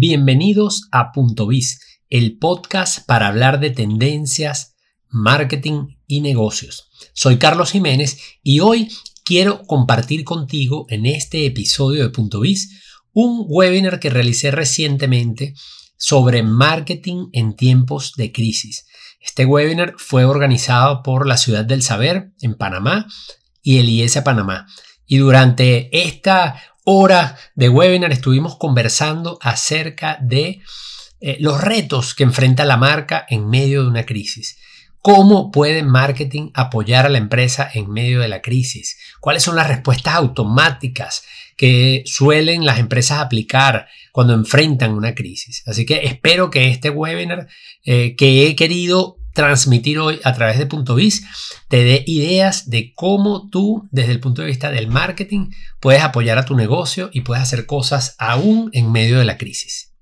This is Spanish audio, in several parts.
Bienvenidos a Punto Biz, el podcast para hablar de tendencias, marketing y negocios. Soy Carlos Jiménez y hoy quiero compartir contigo en este episodio de Punto Biz un webinar que realicé recientemente sobre marketing en tiempos de crisis. Este webinar fue organizado por la Ciudad del Saber en Panamá y el IESA Panamá. Y durante esta hora de webinar estuvimos conversando acerca de eh, los retos que enfrenta la marca en medio de una crisis. ¿Cómo puede marketing apoyar a la empresa en medio de la crisis? ¿Cuáles son las respuestas automáticas que suelen las empresas aplicar cuando enfrentan una crisis? Así que espero que este webinar eh, que he querido transmitir hoy a través de Punto Biz te dé ideas de cómo tú, desde el punto de vista del marketing, puedes apoyar a tu negocio y puedes hacer cosas aún en medio de la crisis.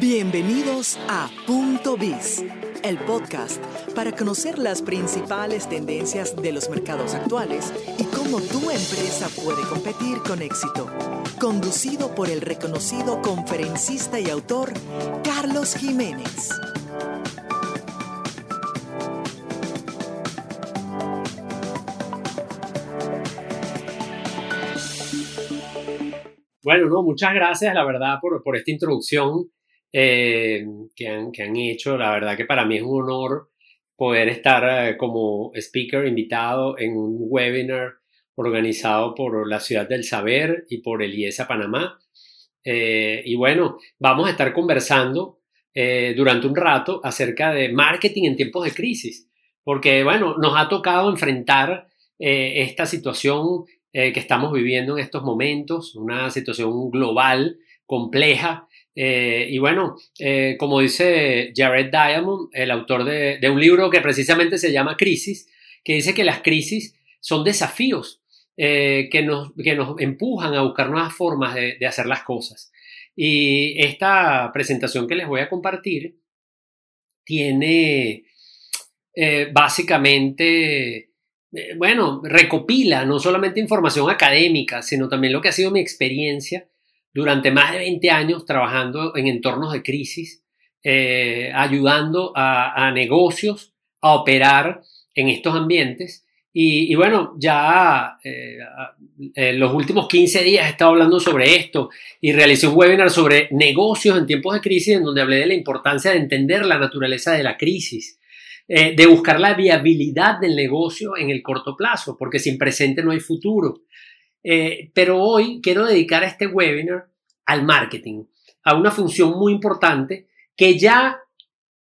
Bienvenidos a Punto Biz, el podcast para conocer las principales tendencias de los mercados actuales y cómo tu empresa puede competir con éxito. Conducido por el reconocido conferencista y autor Carlos Jiménez. Bueno, no, muchas gracias, la verdad, por, esta introducción eh, que, han, hecho. La verdad que para mí es un honor poder estar eh, como speaker invitado en un webinar organizado por la Ciudad del Saber y por el IESA Panamá. Eh, y bueno, vamos a estar conversando durante un rato acerca de marketing en tiempos de crisis, porque bueno, nos ha tocado enfrentar esta situación eh, que estamos viviendo en estos momentos, una situación global, compleja. Eh, y bueno, eh, como dice Jared Diamond, el autor de, un libro que precisamente se llama Crisis, que dice que las crisis son desafíos que, nos, que nos empujan a buscar nuevas formas de, de hacer las cosas. Y esta presentación que les voy a compartir tiene básicamente eh, bueno, recopila no solamente información académica, sino también lo que ha sido mi experiencia durante más de 20 años trabajando en entornos de crisis, eh, ayudando a, negocios a operar en estos ambientes. Y, bueno, ya eh, en los últimos 15 días he estado hablando sobre esto y realicé un webinar sobre negocios en tiempos de crisis en donde hablé de la importancia de entender la naturaleza de la crisis eh, de buscar la viabilidad del negocio en el corto plazo, porque sin presente no hay futuro. Eh, pero hoy quiero dedicar este webinar al marketing, a una función muy importante que ya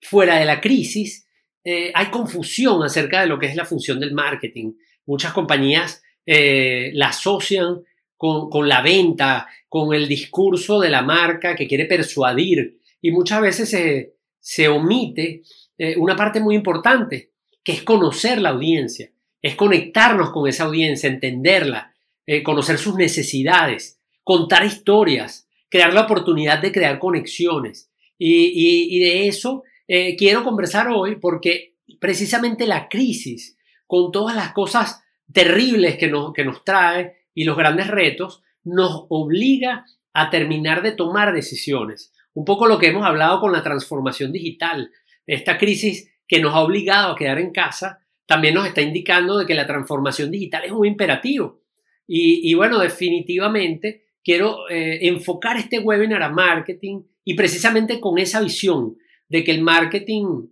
fuera de la crisis eh, hay confusión acerca de lo que es la función del marketing. Muchas compañías la asocian con, con, la venta, con el discurso de la marca que quiere persuadir y muchas veces se, se omite eh, una parte muy importante, que es conocer la audiencia, es conectarnos con esa audiencia, entenderla, eh, conocer sus necesidades, contar historias, crear la oportunidad de crear conexiones. Y, de eso eh, quiero conversar hoy porque precisamente la crisis, con todas las cosas terribles que nos, que nos trae y los grandes retos, nos obliga a terminar de tomar decisiones. Un poco lo que hemos hablado con la transformación digital esta crisis que nos ha obligado a quedar en casa también nos está indicando de que la transformación digital es un imperativo. Y, bueno, definitivamente quiero eh, enfocar este webinar a marketing y precisamente con esa visión de que el marketing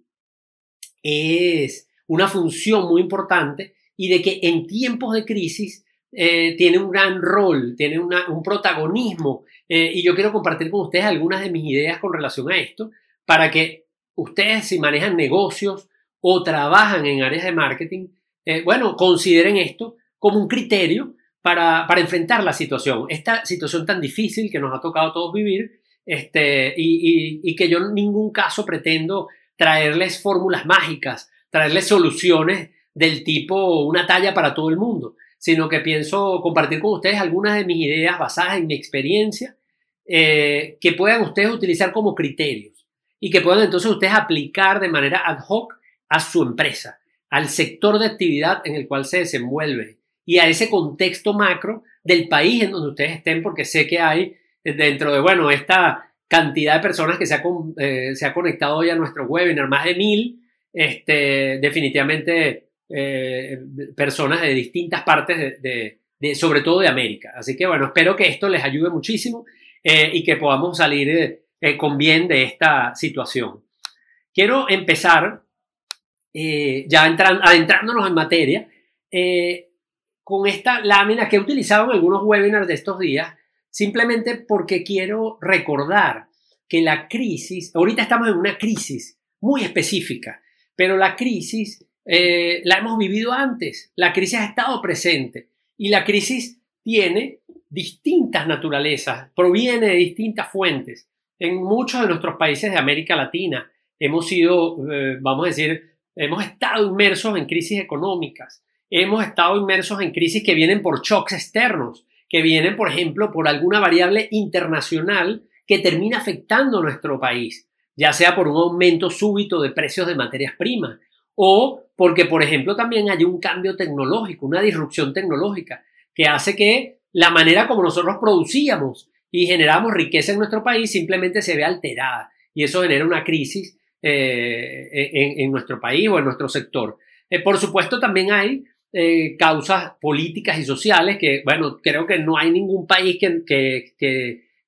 es una función muy importante y de que en tiempos de crisis eh, tiene un gran rol, tiene un protagonismo. Eh, y yo quiero compartir con ustedes algunas de mis ideas con relación a esto para que ustedes si manejan negocios o trabajan en áreas de marketing, eh, bueno, consideren esto como un criterio para, enfrentar la situación, esta situación tan difícil que nos ha tocado a todos vivir este, y, que yo en ningún caso pretendo traerles fórmulas mágicas, traerles soluciones del tipo una talla para todo el mundo, sino que pienso compartir con ustedes algunas de mis ideas basadas en mi experiencia eh, que puedan ustedes utilizar como criterio y que puedan entonces ustedes aplicar de manera ad hoc a su empresa, al sector de actividad en el cual se desenvuelve y a ese contexto macro del país en donde ustedes estén, porque sé que hay dentro de, bueno, esta cantidad de personas que se ha, eh, se ha conectado hoy a nuestro webinar, más de mil, este, definitivamente eh, personas de distintas partes, de, sobre todo de América. Así que bueno, espero que esto les ayude muchísimo eh, y que podamos salir con bien de esta situación. Quiero empezar, ya adentrándonos en materia, con esta lámina que he utilizado en algunos webinars de estos días, simplemente porque quiero recordar que la crisis, ahorita estamos en una crisis muy específica, pero la crisis eh, la hemos vivido antes, la crisis ha estado presente y la crisis tiene distintas naturalezas, proviene de distintas fuentes. En muchos de nuestros países de América Latina hemos sido, eh, vamos a decir, hemos estado inmersos en crisis económicas, hemos estado inmersos en crisis que vienen por shocks externos, que vienen, por ejemplo, por alguna variable internacional que termina afectando a nuestro país, ya sea por un aumento súbito de precios de materias primas o porque, por ejemplo, también hay un cambio tecnológico, una disrupción tecnológica que hace que la manera como nosotros producíamos y generamos riqueza en nuestro país simplemente se ve alterada y eso genera una crisis eh, en, nuestro país o en nuestro sector. Eh, por supuesto, también hay eh, causas políticas y sociales que, bueno, creo que no hay ningún país que, que,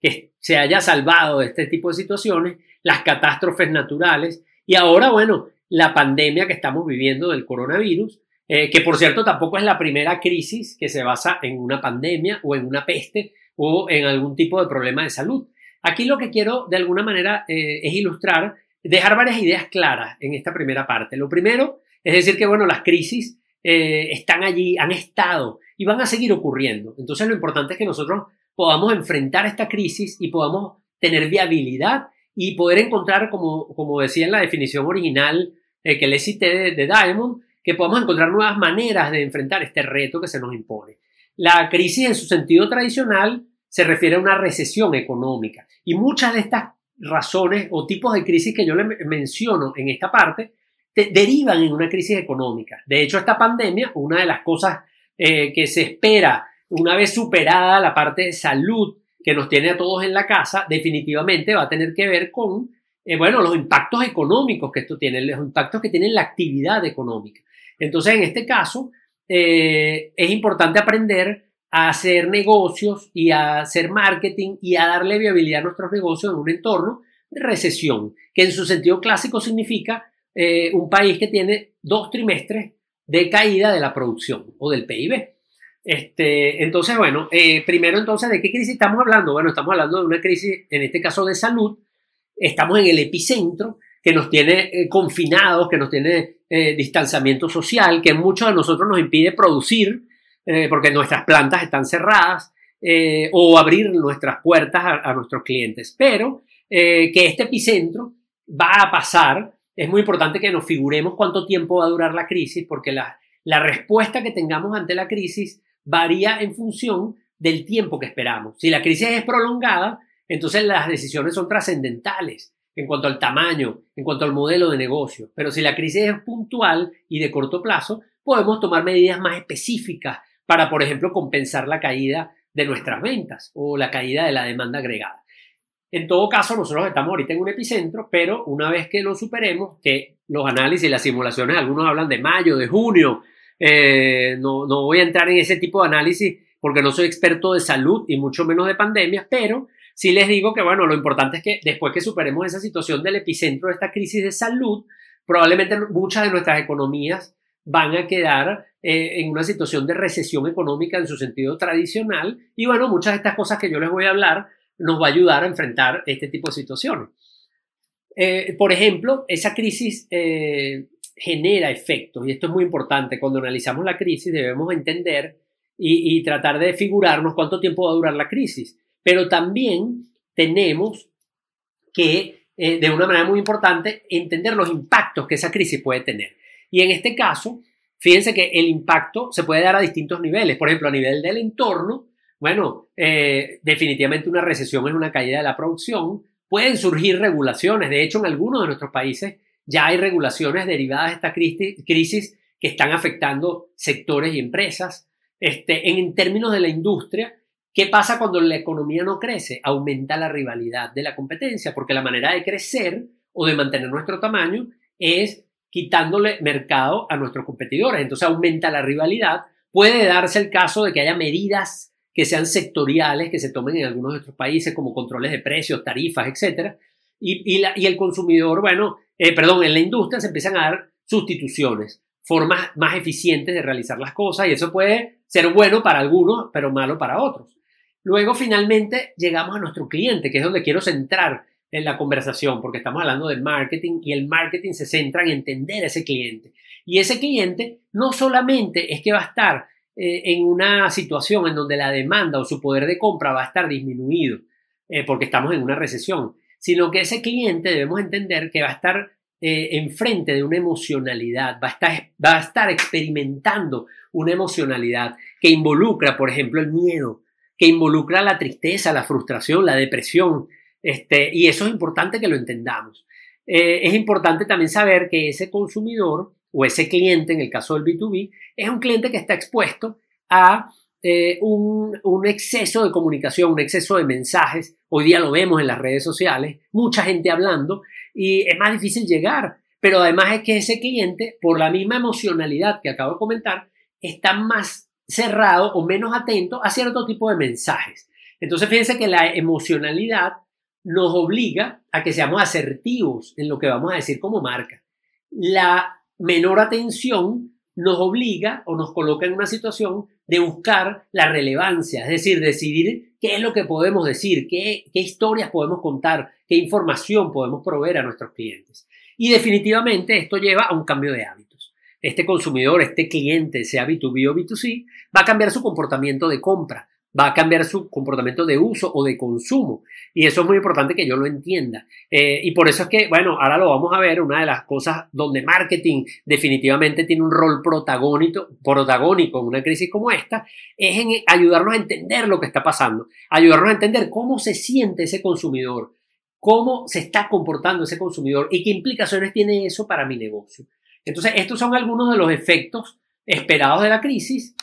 que, se haya salvado de este tipo de situaciones, las catástrofes naturales y ahora, bueno, la pandemia que estamos viviendo del coronavirus, que por cierto tampoco es la primera crisis que se basa en una pandemia o en una peste o en algún tipo de problema de salud. Aquí lo que quiero de alguna manera eh, es ilustrar, dejar varias ideas claras en esta primera parte. Lo primero es decir que, bueno, las crisis eh, están allí, han estado y van a seguir ocurriendo. Entonces lo importante es que nosotros podamos enfrentar esta crisis y podamos tener viabilidad y poder encontrar, como, como decía en la definición original eh, que le cité de, Diamond, que podamos encontrar nuevas maneras de enfrentar este reto que se nos impone. La crisis en su sentido tradicional se refiere a una recesión económica y muchas de estas razones o tipos de crisis que yo le menciono en esta parte derivan en una crisis económica. De hecho, esta pandemia, una de las cosas eh, que se espera una vez superada la parte de salud que nos tiene a todos en la casa, definitivamente va a tener que ver con, eh, bueno, los impactos económicos que esto tiene, los impactos que tiene la actividad económica. Entonces, en este caso, eh, es importante aprender a hacer negocios y a hacer marketing y a darle viabilidad a nuestros negocios en un entorno de recesión, que en su sentido clásico significa eh, un país que tiene dos trimestres de caída de la producción o del PIB. Este, entonces, bueno, eh, primero entonces, ¿de qué crisis estamos hablando? Bueno, estamos hablando de una crisis, en este caso de salud. Estamos en el epicentro que nos tiene confinados, que nos tiene distanciamiento social, que muchos de nosotros nos impide producir porque nuestras plantas están cerradas o abrir nuestras puertas a, a nuestros clientes. Pero que este epicentro va a pasar es muy importante que nos figuremos cuánto tiempo va a durar la crisis, porque la, la respuesta que tengamos ante la crisis varía en función del tiempo que esperamos. Si la crisis es prolongada, entonces las decisiones son trascendentales en cuanto al tamaño, en cuanto al modelo de negocio. Pero si la crisis es puntual y de corto plazo, podemos tomar medidas más específicas para, por ejemplo, compensar la caída de nuestras ventas o la caída de la demanda agregada. En todo caso, nosotros estamos ahorita en un epicentro, pero una vez que lo superemos, que los análisis y las simulaciones, algunos hablan de mayo, de junio, eh, no, no voy a entrar en ese tipo de análisis porque no soy experto de salud y mucho menos de pandemias, pero sí les digo que, bueno, lo importante es que después que superemos esa situación del epicentro de esta crisis de salud, probablemente muchas de nuestras economías van a quedar eh, en una situación de recesión económica en su sentido tradicional y bueno, muchas de estas cosas que yo les voy a hablar nos va a ayudar a enfrentar este tipo de situaciones. Eh, por ejemplo, esa crisis eh, genera efectos y esto es muy importante. Cuando analizamos la crisis debemos entender y, tratar de figurarnos cuánto tiempo va a durar la crisis. Pero también tenemos que, eh, de una manera muy importante, entender los impactos que esa crisis puede tener. Y en este caso, fíjense que el impacto se puede dar a distintos niveles. Por ejemplo, a nivel del entorno, bueno, eh, definitivamente una recesión es una caída de la producción. Pueden surgir regulaciones. De hecho, en algunos de nuestros países ya hay regulaciones derivadas de esta crisis que están afectando sectores y empresas. Este, en términos de la industria, ¿Qué pasa cuando la economía no crece? Aumenta la rivalidad de la competencia, porque la manera de crecer o de mantener nuestro tamaño es quitándole mercado a nuestros competidores. Entonces aumenta la rivalidad. Puede darse el caso de que haya medidas que sean sectoriales, que se tomen en algunos de nuestros países, como controles de precios, tarifas, etc. Y, y, el consumidor, bueno, eh, perdón, en la industria se empiezan a dar sustituciones, formas más eficientes de realizar las cosas, y eso puede ser bueno para algunos, pero malo para otros. Luego, finalmente, llegamos a nuestro cliente, que es donde quiero centrar en la conversación, porque estamos hablando de marketing y el marketing se centra en entender a ese cliente. Y ese cliente no solamente es que va a estar eh, en una situación en donde la demanda o su poder de compra va a estar disminuido, eh, porque estamos en una recesión, sino que ese cliente debemos entender que va a estar eh, enfrente de una emocionalidad, va a, estar, va a estar experimentando una emocionalidad que involucra, por ejemplo, el miedo, que involucra la tristeza, la frustración, la depresión, este, y eso es importante que lo entendamos. Eh, es importante también saber que ese consumidor o ese cliente, en el caso del B2B, es un cliente que está expuesto a eh, un, un, exceso de comunicación, un exceso de mensajes. Hoy día lo vemos en las redes sociales, mucha gente hablando y es más difícil llegar. Pero además es que ese cliente, por la misma emocionalidad que acabo de comentar, está más cerrado o menos atento a cierto tipo de mensajes. Entonces fíjense que la emocionalidad nos obliga a que seamos asertivos en lo que vamos a decir como marca. La menor atención nos obliga o nos coloca en una situación de buscar la relevancia, es decir, decidir qué es lo que podemos decir, qué, historias podemos contar, qué información podemos proveer a nuestros clientes. Y definitivamente esto lleva a un cambio de hábitos. Este consumidor, este cliente, sea B2B o B2C, va a cambiar su comportamiento de compra, va a cambiar su comportamiento de uso o de consumo. Y eso es muy importante que yo lo entienda. Eh, y por eso es que, bueno, ahora lo vamos a ver, una de las cosas donde marketing definitivamente tiene un rol protagónico, protagónico en una crisis como esta, es en ayudarnos a entender lo que está pasando, ayudarnos a entender cómo se siente ese consumidor, cómo se está comportando ese consumidor y qué implicaciones tiene eso para mi negocio. Entonces, estos son algunos de los efectos esperados de la crisis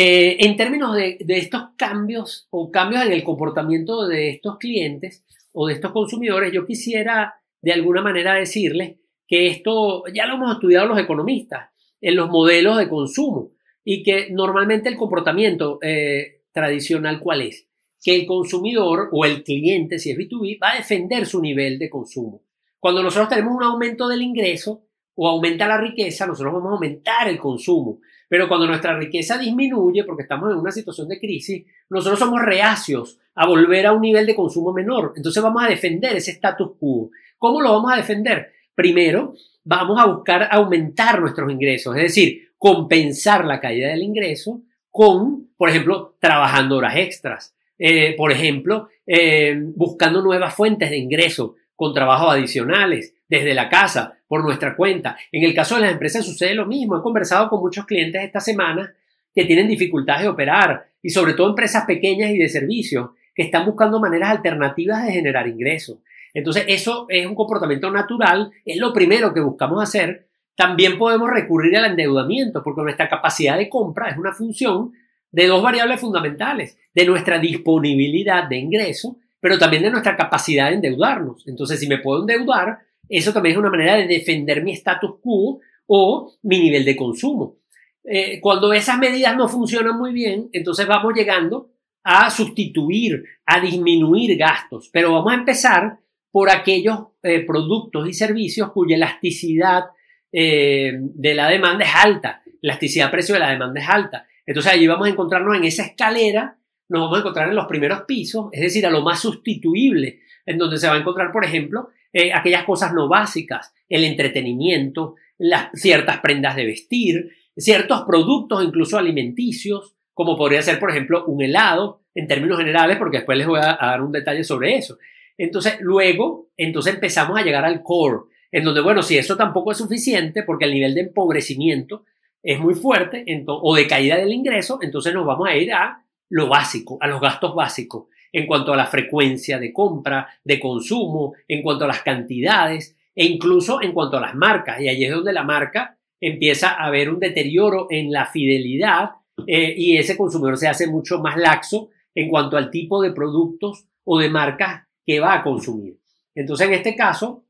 eh, en términos de, estos cambios o cambios en el comportamiento de estos clientes o de estos consumidores, yo quisiera de alguna manera decirles que esto ya lo hemos estudiado los economistas en los modelos de consumo y que normalmente el comportamiento eh, tradicional cuál es? Que el consumidor o el cliente, si es B2B, va a defender su nivel de consumo. Cuando nosotros tenemos un aumento del ingreso o aumenta la riqueza, nosotros vamos a aumentar el consumo. Pero cuando nuestra riqueza disminuye, porque estamos en una situación de crisis, nosotros somos reacios a volver a un nivel de consumo menor. Entonces vamos a defender ese status quo. ¿Cómo lo vamos a defender? Primero, vamos a buscar aumentar nuestros ingresos, es decir, compensar la caída del ingreso con, por ejemplo, trabajando horas extras. Eh, por ejemplo, eh, buscando nuevas fuentes de ingreso con trabajos adicionales desde la casa, por nuestra cuenta. En el caso de las empresas sucede lo mismo. He conversado con muchos clientes esta semana que tienen dificultades de operar y sobre todo empresas pequeñas y de servicios que están buscando maneras alternativas de generar ingresos. Entonces, eso es un comportamiento natural, es lo primero que buscamos hacer. También podemos recurrir al endeudamiento porque nuestra capacidad de compra es una función de dos variables fundamentales, de nuestra disponibilidad de ingreso, pero también de nuestra capacidad de endeudarnos. Entonces, si me puedo endeudar, eso también es una manera de defender mi status quo o mi nivel de consumo. Eh, cuando esas medidas no funcionan muy bien, entonces vamos llegando a sustituir, a disminuir gastos, pero vamos a empezar por aquellos eh, productos y servicios cuya elasticidad eh, de la demanda es alta, elasticidad precio de la demanda es alta. Entonces allí vamos a encontrarnos en esa escalera, nos vamos a encontrar en los primeros pisos, es decir, a lo más sustituible, en donde se va a encontrar, por ejemplo, eh, aquellas cosas no básicas, el entretenimiento, las ciertas prendas de vestir, ciertos productos incluso alimenticios, como podría ser, por ejemplo, un helado, en términos generales, porque después les voy a, dar un detalle sobre eso. Entonces, luego, entonces empezamos a llegar al core, en donde, bueno, si eso tampoco es suficiente, porque el nivel de empobrecimiento es muy fuerte, o de caída del ingreso, entonces nos vamos a ir a lo básico, a los gastos básicos en cuanto a la frecuencia de compra, de consumo, en cuanto a las cantidades e incluso en cuanto a las marcas. Y allí es donde la marca empieza a haber un deterioro en la fidelidad eh, y ese consumidor se hace mucho más laxo en cuanto al tipo de productos o de marcas que va a consumir. Entonces, en este caso,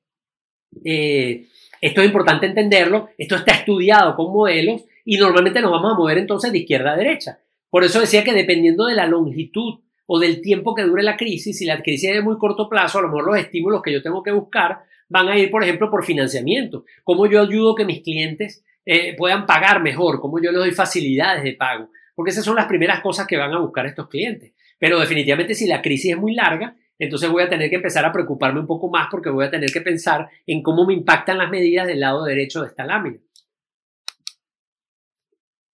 eh, esto es importante entenderlo, esto está estudiado con modelos y normalmente nos vamos a mover entonces de izquierda a derecha. Por eso decía que dependiendo de la longitud o del tiempo que dure la crisis, si la crisis es de muy corto plazo, a lo mejor los estímulos que yo tengo que buscar van a ir, por ejemplo, por financiamiento. ¿Cómo yo ayudo que mis clientes eh, puedan pagar mejor? ¿Cómo yo les doy facilidades de pago? Porque esas son las primeras cosas que van a buscar estos clientes. Pero definitivamente si la crisis es muy larga, entonces voy a tener que empezar a preocuparme un poco más porque voy a tener que pensar en cómo me impactan las medidas del lado derecho de esta lámina.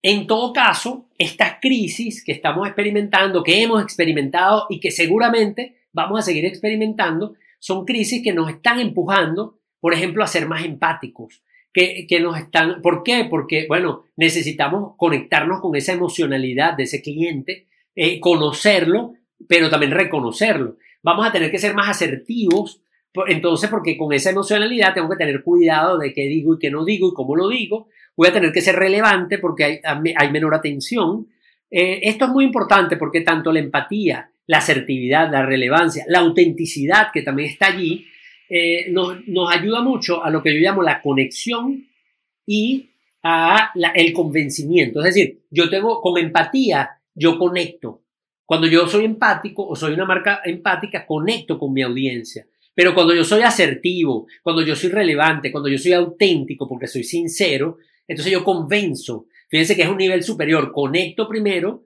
En todo caso, estas crisis que estamos experimentando, que hemos experimentado y que seguramente vamos a seguir experimentando, son crisis que nos están empujando, por ejemplo, a ser más empáticos. Que, nos están, ¿Por qué? Porque, bueno, necesitamos conectarnos con esa emocionalidad de ese cliente, eh, conocerlo, pero también reconocerlo. Vamos a tener que ser más asertivos, entonces, porque con esa emocionalidad tengo que tener cuidado de qué digo y qué no digo y cómo lo digo. Voy a tener que ser relevante porque hay, hay menor atención. Eh, esto es muy importante porque tanto la empatía la asertividad, la relevancia, la autenticidad que también está allí, eh, nos, ayuda mucho a lo que yo llamo la conexión y a el convencimiento. Es decir, yo tengo con empatía, yo conecto. Cuando yo soy empático o soy una marca empática, conecto con mi audiencia. Pero cuando yo soy asertivo, cuando yo soy relevante, cuando yo soy auténtico, porque soy sincero, entonces yo convenzo. Fíjense que es un nivel superior. Conecto primero,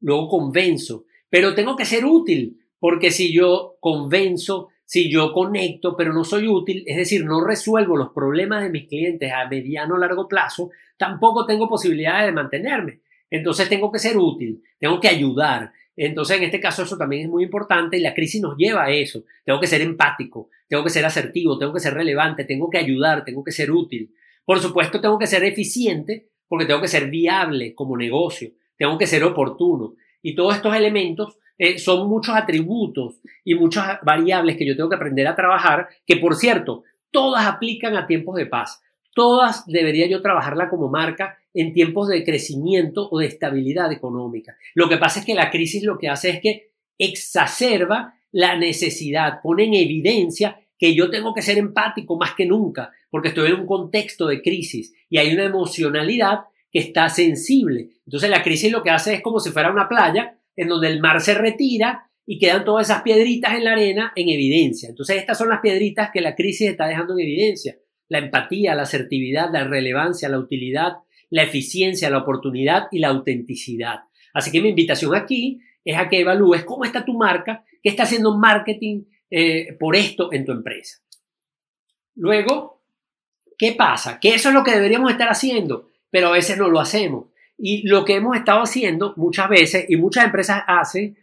luego convenzo. Pero tengo que ser útil, porque si yo convenzo, si yo conecto, pero no soy útil, es decir, no resuelvo los problemas de mis clientes a mediano o largo plazo, tampoco tengo posibilidades de mantenerme. Entonces tengo que ser útil, tengo que ayudar. Entonces, en este caso, eso también es muy importante y la crisis nos lleva a eso. Tengo que ser empático, tengo que ser asertivo, tengo que ser relevante, tengo que ayudar, tengo que ser útil. Por supuesto, tengo que ser eficiente porque tengo que ser viable como negocio, tengo que ser oportuno. Y todos estos elementos eh, son muchos atributos y muchas variables que yo tengo que aprender a trabajar, que por cierto, todas aplican a tiempos de paz. Todas debería yo trabajarla como marca en tiempos de crecimiento o de estabilidad económica. Lo que pasa es que la crisis lo que hace es que exacerba la necesidad, pone en evidencia que yo tengo que ser empático más que nunca, porque estoy en un contexto de crisis y hay una emocionalidad que está sensible. Entonces la crisis lo que hace es como si fuera una playa en donde el mar se retira y quedan todas esas piedritas en la arena en evidencia. Entonces estas son las piedritas que la crisis está dejando en evidencia. La empatía, la asertividad, la relevancia, la utilidad, la eficiencia, la oportunidad y la autenticidad. Así que mi invitación aquí es a que evalúes cómo está tu marca, qué está haciendo marketing eh, por esto en tu empresa. Luego, ¿qué pasa? Que eso es lo que deberíamos estar haciendo pero a veces no lo hacemos. Y lo que hemos estado haciendo muchas veces, y muchas empresas hacen,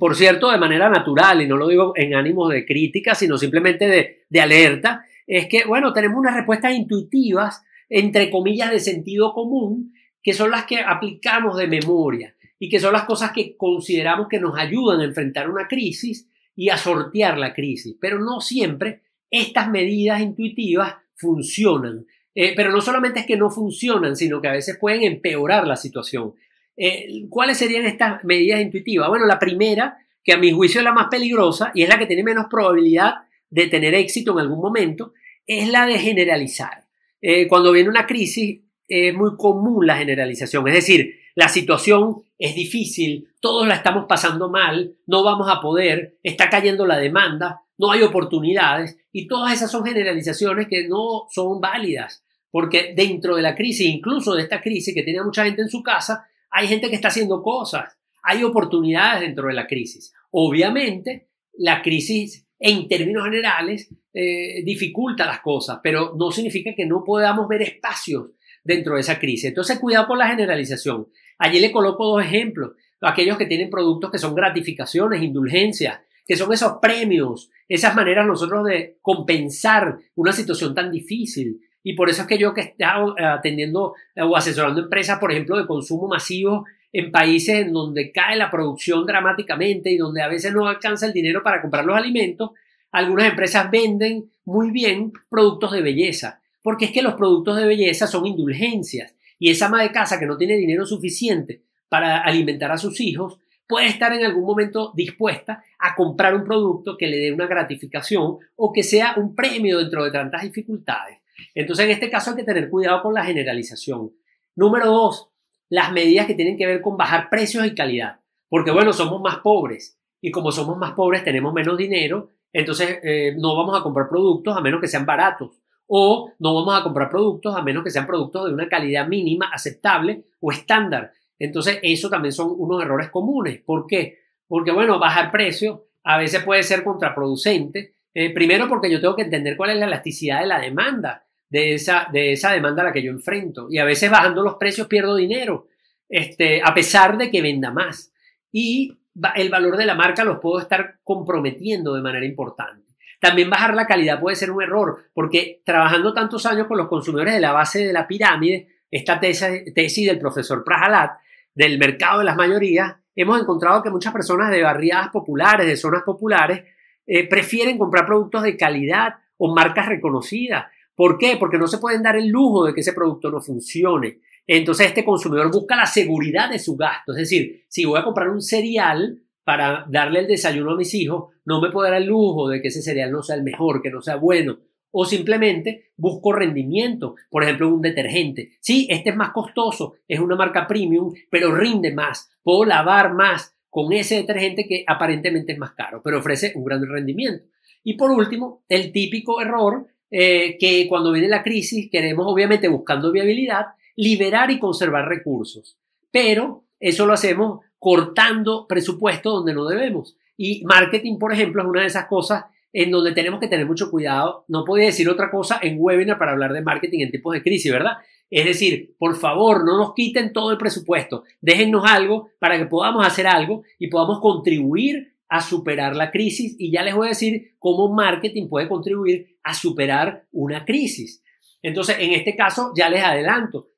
por cierto, de manera natural, y no lo digo en ánimos de crítica, sino simplemente de, de alerta, es que, bueno, tenemos unas respuestas intuitivas, entre comillas, de sentido común, que son las que aplicamos de memoria y que son las cosas que consideramos que nos ayudan a enfrentar una crisis y a sortear la crisis. Pero no siempre estas medidas intuitivas funcionan. Eh, pero no solamente es que no funcionan, sino que a veces pueden empeorar la situación. Eh, ¿Cuáles serían estas medidas intuitivas? Bueno, la primera, que a mi juicio es la más peligrosa y es la que tiene menos probabilidad de tener éxito en algún momento, es la de generalizar. Eh, cuando viene una crisis es muy común la generalización, es decir, la situación es difícil, todos la estamos pasando mal, no vamos a poder, está cayendo la demanda, no hay oportunidades y todas esas son generalizaciones que no son válidas porque dentro de la crisis, incluso de esta crisis que tiene mucha gente en su casa, hay gente que está haciendo cosas, hay oportunidades dentro de la crisis. Obviamente, la crisis en términos generales eh, dificulta las cosas, pero no significa que no podamos ver espacios dentro de esa crisis. Entonces, cuidado con la generalización. Allí le coloco dos ejemplos. Aquellos que tienen productos que son gratificaciones, indulgencias, que son esos premios, esas maneras nosotros de compensar una situación tan difícil. Y por eso es que yo que he estado eh, atendiendo eh, o asesorando empresas, por ejemplo, de consumo masivo en países en donde cae la producción dramáticamente y donde a veces no alcanza el dinero para comprar los alimentos, algunas empresas venden muy bien productos de belleza, porque es que los productos de belleza son indulgencias y esa ama de casa que no tiene dinero suficiente para alimentar a sus hijos, puede estar en algún momento dispuesta a comprar un producto que le dé una gratificación o que sea un premio dentro de tantas dificultades. Entonces, en este caso hay que tener cuidado con la generalización. Número dos, las medidas que tienen que ver con bajar precios y calidad. Porque bueno, somos más pobres y como somos más pobres tenemos menos dinero, entonces eh, no vamos a comprar productos a menos que sean baratos o no vamos a comprar productos a menos que sean productos de una calidad mínima, aceptable o estándar. Entonces, eso también son unos errores comunes. ¿Por qué? Porque, bueno, bajar precio a veces puede ser contraproducente. Eh, primero porque yo tengo que entender cuál es la elasticidad de la demanda, de esa, de esa demanda a la que yo enfrento. Y a veces bajando los precios pierdo dinero, este, a pesar de que venda más. Y el valor de la marca los puedo estar comprometiendo de manera importante. También bajar la calidad puede ser un error, porque trabajando tantos años con los consumidores de la base de la pirámide, esta tesis, del profesor Prahalat, del mercado de las mayorías, hemos encontrado que muchas personas de barriadas populares, de zonas populares, eh, prefieren comprar productos de calidad o marcas reconocidas. ¿Por qué? Porque no se pueden dar el lujo de que ese producto no funcione. Entonces este consumidor busca la seguridad de su gasto. Es decir, si voy a comprar un cereal para darle el desayuno a mis hijos, no me puedo dar el lujo de que ese cereal no sea el mejor, que no sea bueno. O simplemente busco rendimiento, por ejemplo, un detergente. Sí, este es más costoso, es una marca premium, pero rinde más. Puedo lavar más con ese detergente que aparentemente es más caro, pero ofrece un gran rendimiento. Y por último, el típico error eh, que cuando viene la crisis queremos, obviamente, buscando viabilidad, liberar y conservar recursos. Pero eso lo hacemos cortando presupuesto donde no debemos. Y marketing, por ejemplo, es una de esas cosas en donde tenemos que tener mucho cuidado. No puedo decir otra cosa en webinar para hablar de marketing en tiempos de crisis, ¿verdad? Es decir, por favor, no nos quiten todo el presupuesto. Déjennos algo para que podamos hacer algo y podamos contribuir a superar la crisis. Y ya les voy a decir cómo marketing puede contribuir a superar una crisis. Entonces, en este caso, ya les adelanto,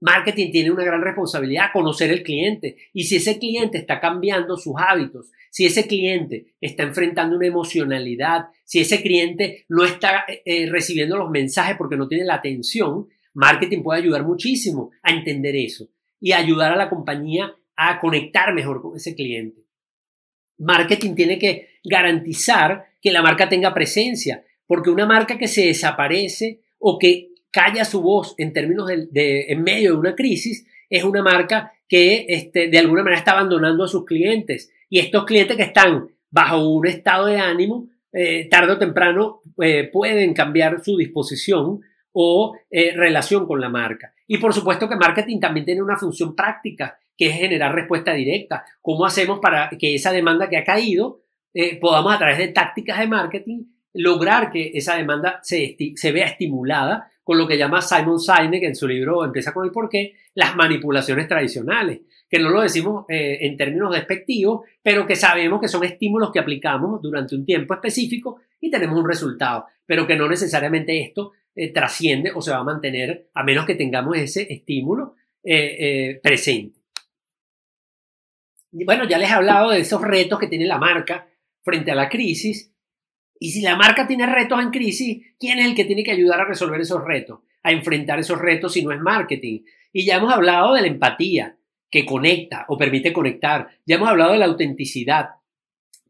Marketing tiene una gran responsabilidad, conocer el cliente. Y si ese cliente está cambiando sus hábitos, si ese cliente está enfrentando una emocionalidad, si ese cliente no está eh, eh, recibiendo los mensajes porque no tiene la atención, marketing puede ayudar muchísimo a entender eso y ayudar a la compañía a conectar mejor con ese cliente. Marketing tiene que garantizar que la marca tenga presencia, porque una marca que se desaparece o que calla su voz en términos de, en medio de una crisis, es una marca que este, de alguna manera está abandonando a sus clientes. Y estos clientes que están bajo un estado de ánimo, eh, tarde o temprano eh, pueden cambiar su disposición o eh, relación con la marca. Y por supuesto que marketing también tiene una función práctica, que es generar respuesta directa. ¿Cómo hacemos para que esa demanda que ha caído podamos a través de tácticas de marketing lograr que esa demanda se, se vea estimulada con lo que llama Simon Sinek en su libro Empieza con el porqué, las manipulaciones tradicionales, que no lo decimos eh, en términos despectivos, pero que sabemos que son estímulos que aplicamos durante un tiempo específico y tenemos un resultado, pero que no necesariamente esto eh, trasciende o se va a mantener a menos que tengamos ese estímulo eh, presente. Bueno, ya les he hablado de esos retos que tiene la marca frente a la crisis y si la marca tiene retos en crisis, ¿quién es el que tiene que ayudar a resolver esos retos? A enfrentar esos retos si no es marketing. Y ya hemos hablado de la empatía, que conecta o permite conectar. Ya hemos hablado de la autenticidad,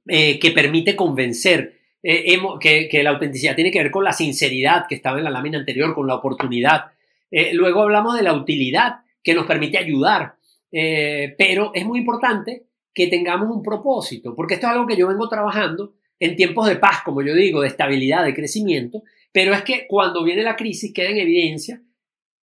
eh, que permite convencer. Eh, que, la autenticidad tiene que ver con la sinceridad que estaba en la lámina anterior, con la oportunidad. Eh, luego hablamos de la utilidad, que nos permite ayudar. pero es muy importante que tengamos un propósito, porque esto es algo que yo vengo trabajando en tiempos de paz, como yo digo, de estabilidad, de crecimiento, pero es que cuando viene la crisis queda en evidencia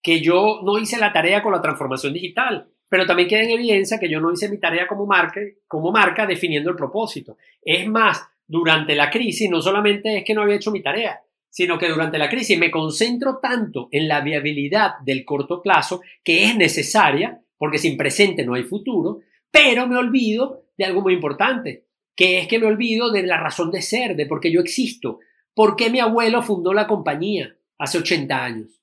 que yo no hice la tarea con la transformación digital, pero también queda en evidencia que yo no hice mi tarea como marca, como marca definiendo el propósito. Es más, durante la crisis no solamente es que no había hecho mi tarea, sino que durante la crisis me concentro tanto en la viabilidad del corto plazo, que es necesaria, porque sin presente no hay futuro, pero me olvido de algo muy importante, que es que me olvido de la razón de ser, de por qué yo existo, por qué mi abuelo fundó la compañía hace 80 años,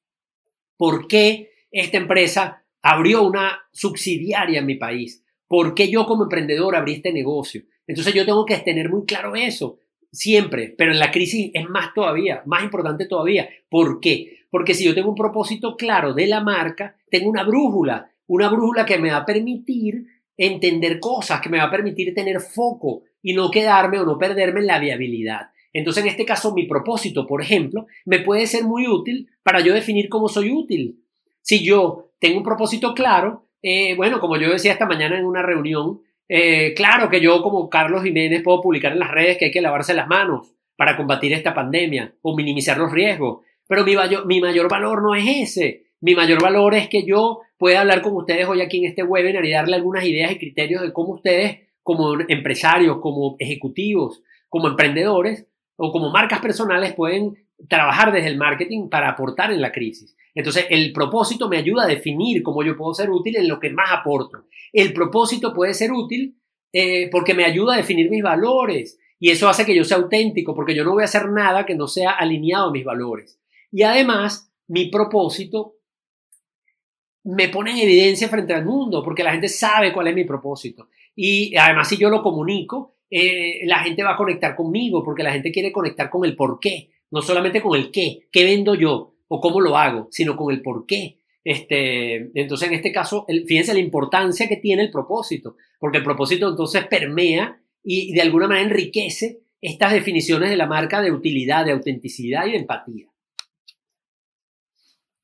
por qué esta empresa abrió una subsidiaria en mi país, por qué yo como emprendedor abrí este negocio. Entonces yo tengo que tener muy claro eso, siempre, pero en la crisis es más todavía, más importante todavía. ¿Por qué? Porque si yo tengo un propósito claro de la marca, tengo una brújula, una brújula que me va a permitir entender cosas, que me va a permitir tener foco y no quedarme o no perderme en la viabilidad. Entonces, en este caso, mi propósito, por ejemplo, me puede ser muy útil para yo definir cómo soy útil. Si yo tengo un propósito claro, eh, bueno, como yo decía esta mañana en una reunión, eh, claro que yo como Carlos Jiménez puedo publicar en las redes que hay que lavarse las manos para combatir esta pandemia o minimizar los riesgos, pero mi, mi mayor valor no es ese. Mi mayor valor es que yo pueda hablar con ustedes hoy aquí en este webinar y darle algunas ideas y criterios de cómo ustedes, como empresarios, como ejecutivos, como emprendedores o como marcas personales, pueden trabajar desde el marketing para aportar en la crisis. Entonces, el propósito me ayuda a definir cómo yo puedo ser útil en lo que más aporto. El propósito puede ser útil eh, porque me ayuda a definir mis valores y eso hace que yo sea auténtico porque yo no voy a hacer nada que no sea alineado a mis valores. Y además, mi propósito me pone en evidencia frente al mundo porque la gente sabe cuál es mi propósito. Y además, si yo lo comunico, eh, la gente va a conectar conmigo porque la gente quiere conectar con el por qué, no solamente con el qué, qué vendo yo, o cómo lo hago, sino con el por qué. Este, entonces, en este caso, fíjense la importancia que tiene el propósito, porque el propósito entonces permea y de alguna manera enriquece estas definiciones de la marca de utilidad, de autenticidad y de empatía.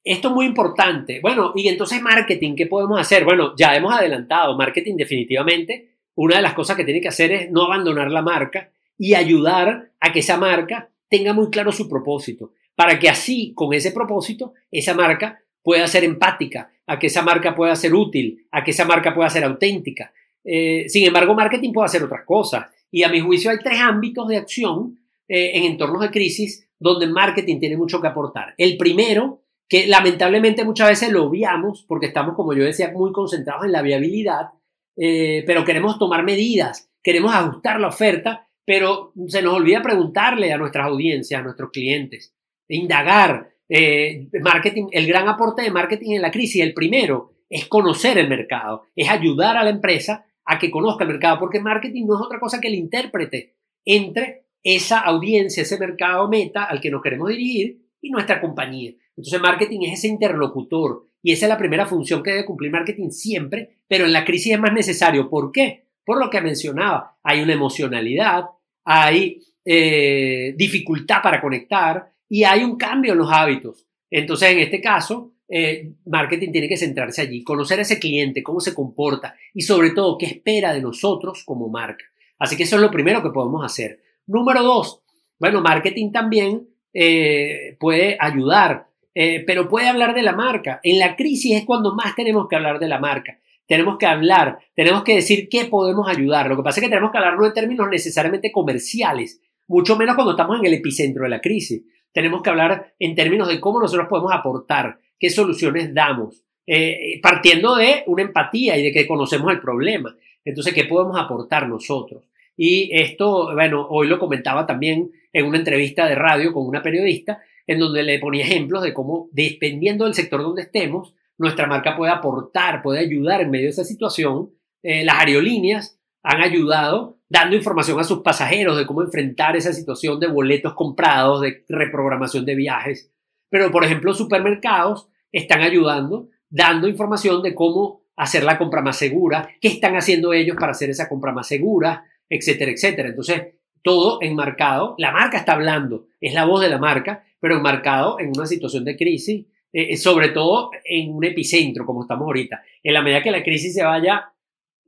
Esto es muy importante. Bueno, y entonces marketing, ¿qué podemos hacer? Bueno, ya hemos adelantado, marketing definitivamente, una de las cosas que tiene que hacer es no abandonar la marca y ayudar a que esa marca tenga muy claro su propósito para que así, con ese propósito, esa marca pueda ser empática, a que esa marca pueda ser útil, a que esa marca pueda ser auténtica. Eh, sin embargo, marketing puede hacer otras cosas. Y a mi juicio hay tres ámbitos de acción eh, en entornos de crisis donde marketing tiene mucho que aportar. El primero, que lamentablemente muchas veces lo obviamos porque estamos, como yo decía, muy concentrados en la viabilidad, eh, pero queremos tomar medidas, queremos ajustar la oferta, pero se nos olvida preguntarle a nuestras audiencias, a nuestros clientes, indagar. Eh, marketing, el gran aporte de marketing en la crisis, el primero, es conocer el mercado, es ayudar a la empresa a que conozca el mercado, porque marketing no es otra cosa que el intérprete entre esa audiencia, ese mercado meta al que nos queremos dirigir y nuestra compañía. Entonces, marketing es ese interlocutor y esa es la primera función que debe cumplir marketing siempre, pero en la crisis es más necesario. ¿Por qué? Por lo que mencionaba, hay una emocionalidad, hay eh, dificultad para conectar, y hay un cambio en los hábitos. Entonces, en este caso, eh, marketing tiene que centrarse allí, conocer a ese cliente, cómo se comporta y sobre todo qué espera de nosotros como marca. Así que eso es lo primero que podemos hacer. Número dos, bueno, marketing también eh, puede ayudar, eh, pero puede hablar de la marca. En la crisis es cuando más tenemos que hablar de la marca. Tenemos que hablar, tenemos que decir qué podemos ayudar. Lo que pasa es que tenemos que hablarlo en términos necesariamente comerciales, mucho menos cuando estamos en el epicentro de la crisis tenemos que hablar en términos de cómo nosotros podemos aportar, qué soluciones damos, eh, partiendo de una empatía y de que conocemos el problema. Entonces, ¿qué podemos aportar nosotros? Y esto, bueno, hoy lo comentaba también en una entrevista de radio con una periodista, en donde le ponía ejemplos de cómo, dependiendo del sector donde estemos, nuestra marca puede aportar, puede ayudar en medio de esa situación. Eh, las aerolíneas han ayudado dando información a sus pasajeros de cómo enfrentar esa situación de boletos comprados, de reprogramación de viajes. Pero, por ejemplo, supermercados están ayudando, dando información de cómo hacer la compra más segura, qué están haciendo ellos para hacer esa compra más segura, etcétera, etcétera. Entonces, todo enmarcado, la marca está hablando, es la voz de la marca, pero enmarcado en una situación de crisis, eh, sobre todo en un epicentro como estamos ahorita. En la medida que la crisis se vaya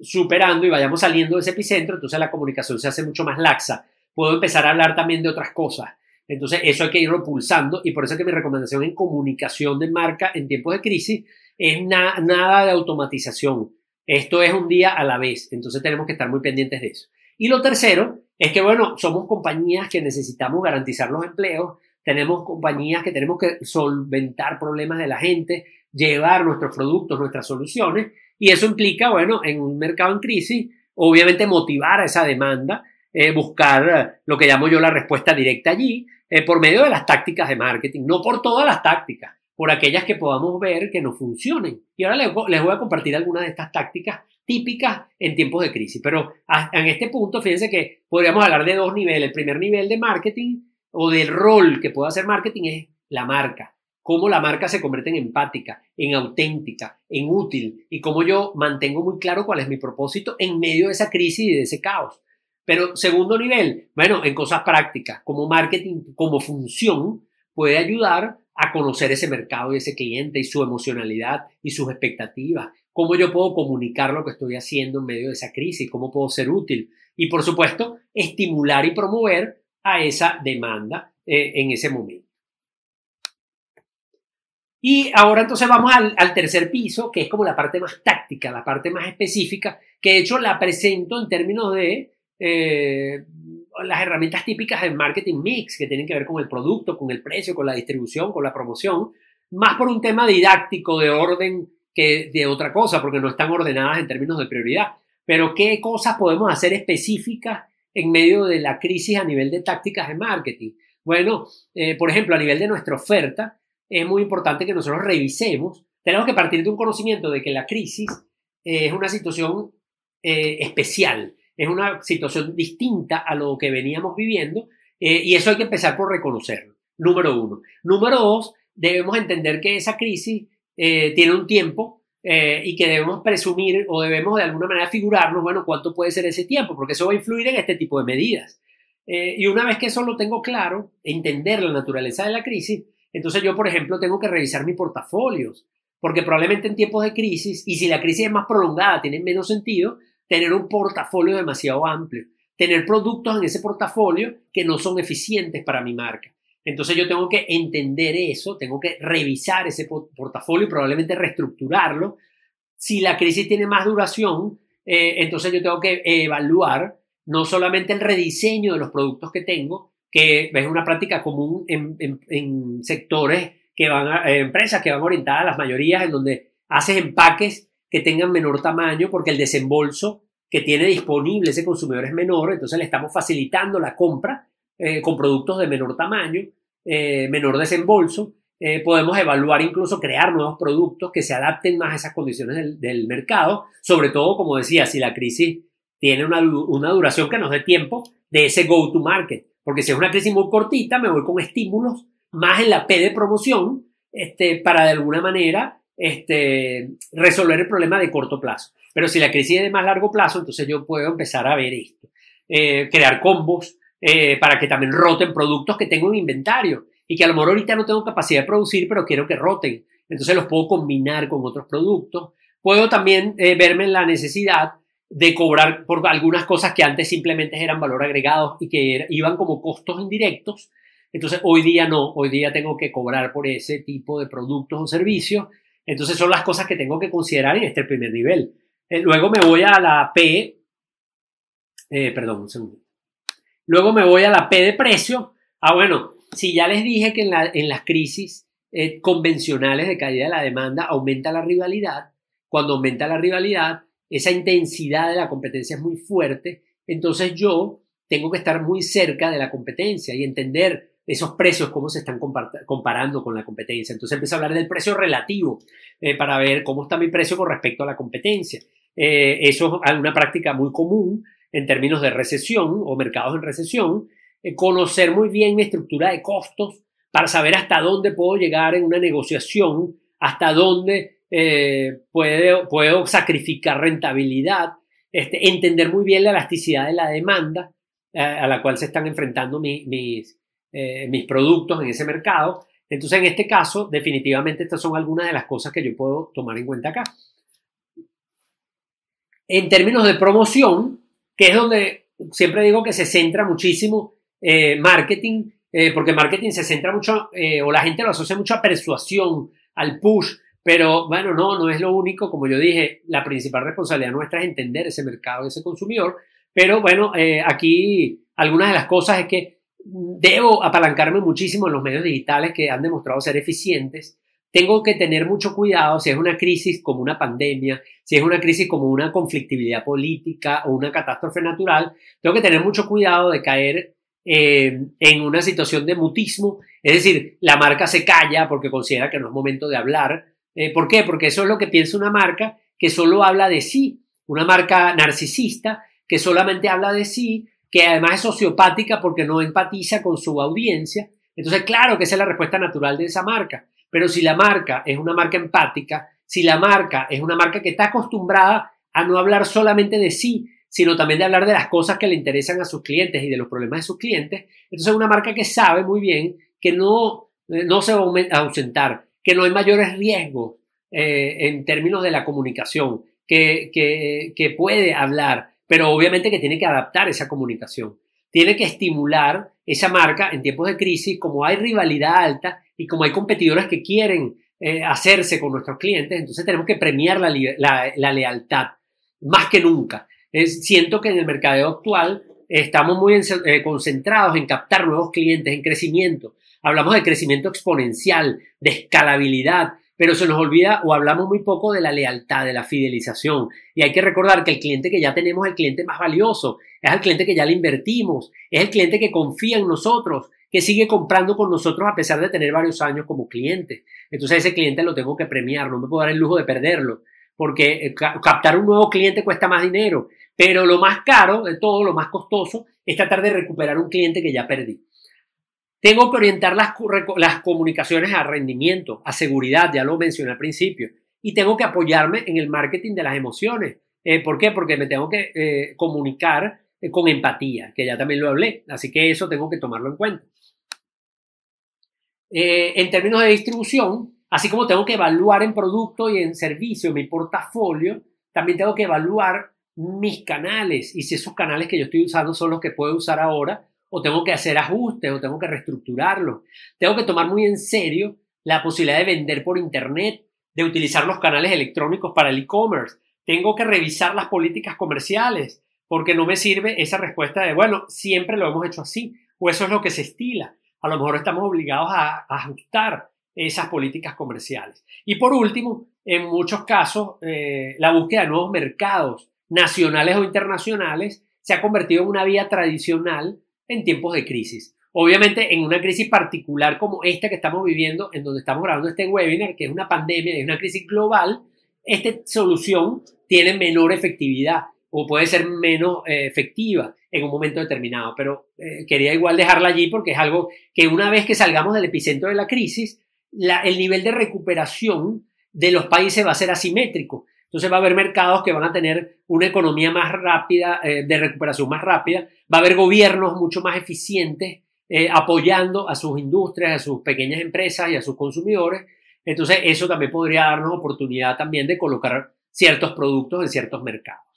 superando y vayamos saliendo de ese epicentro, entonces la comunicación se hace mucho más laxa. Puedo empezar a hablar también de otras cosas. Entonces, eso hay que irlo pulsando y por eso es que mi recomendación en comunicación de marca en tiempos de crisis es nada de automatización. Esto es un día a la vez, entonces tenemos que estar muy pendientes de eso. Y lo tercero es que, bueno, somos compañías que necesitamos garantizar los empleos, tenemos compañías que tenemos que solventar problemas de la gente, llevar nuestros productos, nuestras soluciones, y eso implica, bueno, en un mercado en crisis, obviamente motivar a esa demanda, eh, buscar eh, lo que llamo yo la respuesta directa allí, eh, por medio de las tácticas de marketing, no por todas las tácticas, por aquellas que podamos ver que no funcionen. Y ahora les, voy a compartir algunas de estas tácticas típicas en tiempos de crisis. Pero en este punto, fíjense que podríamos hablar de dos niveles. El primer nivel de marketing o del rol que puede hacer marketing es la marca. Cómo la marca se convierte en empática, en auténtica, en útil y cómo yo mantengo muy claro cuál es mi propósito en medio de esa crisis y de ese caos. Pero segundo nivel, bueno, en cosas prácticas, como marketing, como función, puede ayudar a conocer ese mercado y ese cliente y su emocionalidad y sus expectativas, cómo yo puedo comunicar lo que estoy haciendo en medio de esa crisis, cómo puedo ser útil. Y por supuesto estimular y promover a esa demanda eh, en ese momento. Y ahora entonces vamos al, tercer piso, que es como la parte más táctica, la parte más específica, que de hecho la presento en términos de eh, las herramientas típicas del marketing mix, que tienen que ver con el producto, con el precio, con la distribución, con la promoción, más por un tema didáctico de orden que de otra cosa, porque no están ordenadas en términos de prioridad. Pero ¿qué cosas podemos hacer específicas en medio de la crisis a nivel de tácticas de marketing? Bueno, eh, por ejemplo, a nivel de nuestra oferta, es muy importante que nosotros revisemos. Tenemos que partir de un conocimiento de que la crisis eh, es una situación eh, especial, es una situación distinta a lo que veníamos viviendo y eso hay que empezar por reconocerlo. Número uno. Número dos, debemos entender que esa crisis tiene un tiempo y que debemos presumir o debemos de alguna manera figurarnos, bueno, cuánto puede ser ese tiempo, porque eso va a influir en este tipo de medidas. y una vez que eso lo tengo claro, entender la naturaleza de la crisis, entonces yo, por ejemplo, tengo que revisar mis portafolios, porque probablemente en tiempos de crisis, y si la crisis es más prolongada, tiene menos sentido tener un portafolio demasiado amplio, tener productos en ese portafolio que no son eficientes para mi marca. Entonces yo tengo que entender eso, tengo que revisar ese portafolio y probablemente reestructurarlo. Si la crisis tiene más duración, eh, entonces yo tengo que evaluar no solamente el rediseño de los productos que tengo, que es una práctica común en, sectores que van a, empresas que van orientadas a las mayorías en donde haces empaques que tengan menor tamaño porque el desembolso que tiene disponible ese consumidor es menor, entonces le estamos facilitando la compra eh, con productos de menor tamaño, eh, menor desembolso. Eh, podemos evaluar incluso crear nuevos productos que se adapten más a esas condiciones del, mercado, sobre todo, como decía, si la crisis tiene una, duración que nos dé tiempo de ese go to market. Porque si es una crisis muy cortita, me voy con estímulos más en la P de promoción este, para de alguna manera este, resolver el problema de corto plazo. Pero si la crisis es de más largo plazo, entonces yo puedo empezar a ver esto. Crear combos eh, para que también roten productos que tengo en inventario y que a lo mejor ahorita no tengo capacidad de producir, pero quiero que roten. Entonces los puedo combinar con otros productos. Puedo también eh, verme en la necesidad de cobrar por algunas cosas que antes simplemente eran valor agregado y que iban como costos indirectos. Entonces hoy día no, hoy día tengo que cobrar por ese tipo de productos o servicios. Entonces son las cosas que tengo que considerar en este primer nivel. Eh, luego me voy a la P, eh, perdón, un segundo. Luego me voy a la P de precio. Ah, bueno, si ya les dije que en, la, las crisis eh, convencionales de caída de la demanda aumenta la rivalidad, cuando aumenta la rivalidad, esa intensidad de la competencia es muy fuerte, entonces yo tengo que estar muy cerca de la competencia y entender esos precios, cómo se están comparando con la competencia. Entonces empiezo a hablar del precio relativo eh, para ver cómo está mi precio con respecto a la competencia. Eh, eso es una práctica muy común en términos de recesión o mercados en recesión. Eh, conocer muy bien mi estructura de costos para saber hasta dónde puedo llegar en una negociación, hasta dónde eh, puedo, sacrificar rentabilidad, este, entender muy bien la elasticidad de la demanda eh, a la cual se están enfrentando mis, mis productos en ese mercado. Entonces, en este caso, definitivamente estas son algunas de las cosas que yo puedo tomar en cuenta acá. En términos de promoción, que es donde siempre digo que se centra muchísimo marketing, porque marketing se centra mucho, o la gente lo asocia mucho a persuasión, al push, pero bueno, no, no es lo único. Como yo dije, la principal responsabilidad nuestra es entender ese mercado, ese consumidor. Pero bueno, eh, aquí algunas de las cosas es que debo apalancarme muchísimo en los medios digitales que han demostrado ser eficientes. Tengo que tener mucho cuidado si es una crisis como una pandemia, si es una crisis como una conflictividad política o una catástrofe natural. Tengo que tener mucho cuidado de caer eh, en una situación de mutismo, es decir, la marca se calla porque considera que no es momento de hablar, eh, ¿Por qué? Porque eso es lo que piensa una marca que solo habla de sí, una marca narcisista que solamente habla de sí, que además es sociopática porque no empatiza con su audiencia. Entonces, claro que esa es la respuesta natural de esa marca. Pero si la marca es una marca empática, si la marca es una marca que está acostumbrada a no hablar solamente de sí, sino también de hablar de las cosas que le interesan a sus clientes y de los problemas de sus clientes, entonces es una marca que sabe muy bien que no, eh, no se va a ausentar, que no hay mayores riesgos eh, en términos de la comunicación, que, que, que puede hablar, pero obviamente que tiene que adaptar esa comunicación. Tiene que estimular esa marca en tiempos de crisis, como hay rivalidad alta y como hay competidores que quieren eh, hacerse con nuestros clientes, entonces tenemos que premiar la, la, lealtad más que nunca. Es, siento que en el mercado actual estamos muy eh, concentrados en captar nuevos clientes, en crecimiento. Hablamos de crecimiento exponencial, de escalabilidad, pero se nos olvida o hablamos muy poco de la lealtad, de la fidelización. Y hay que recordar que el cliente que ya tenemos es el cliente más valioso, es el cliente que ya le invertimos, es el cliente que confía en nosotros, que sigue comprando con nosotros a pesar de tener varios años como cliente. Entonces ese cliente lo tengo que premiar, no me puedo dar el lujo de perderlo, porque eh, captar un nuevo cliente cuesta más dinero, pero lo más caro de todo, lo más costoso, es tratar de recuperar un cliente que ya perdí. Tengo que orientar las, las comunicaciones a rendimiento, a seguridad, ya lo mencioné al principio, y tengo que apoyarme en el marketing de las emociones. Eh, ¿Por qué? Porque me tengo que eh, comunicar con empatía, que ya también lo hablé, así que eso tengo que tomarlo en cuenta. Eh, en términos de distribución, así como tengo que evaluar en producto y en servicio mi portafolio, también tengo que evaluar mis canales y si esos canales que yo estoy usando son los que puedo usar ahora o tengo que hacer ajustes o tengo que reestructurarlos. Tengo que tomar muy en serio la posibilidad de vender por Internet, de utilizar los canales electrónicos para el e-commerce. Tengo que revisar las políticas comerciales porque no me sirve esa respuesta de, bueno, siempre lo hemos hecho así o eso es lo que se estila a lo mejor estamos obligados a, ajustar esas políticas comerciales. Y por último, en muchos casos, eh, la búsqueda de nuevos mercados nacionales o internacionales se ha convertido en una vía tradicional en tiempos de crisis. Obviamente, en una crisis particular como esta que estamos viviendo, en donde estamos grabando este webinar, que es una pandemia, es una crisis global, esta solución tiene menor efectividad o puede ser menos eh, efectiva en un momento determinado. Pero eh, quería igual dejarla allí porque es algo que una vez que salgamos del epicentro de la crisis, el nivel de recuperación de los países va a ser asimétrico. Entonces va a haber mercados que van a tener una economía más rápida, eh, de recuperación más rápida, va a haber gobiernos mucho más eficientes apoyando a sus industrias, a sus pequeñas empresas y a sus consumidores. Entonces eso también podría darnos oportunidad también de colocar ciertos productos en ciertos mercados.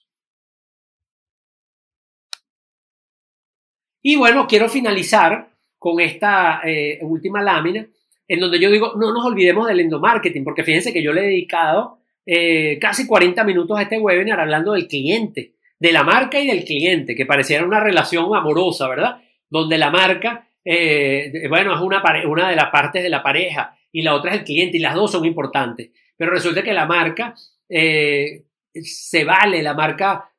Y bueno, quiero finalizar con esta eh, última lámina, en donde yo digo, no nos olvidemos del endomarketing, porque fíjense que yo le he dedicado eh, casi 40 minutos a este webinar hablando del cliente, de la marca y del cliente, que pareciera una relación amorosa, ¿verdad? Donde la marca, eh, bueno, es una, una de las partes de la pareja y la otra es el cliente y las dos son importantes. Pero resulta que la marca se vale, la marca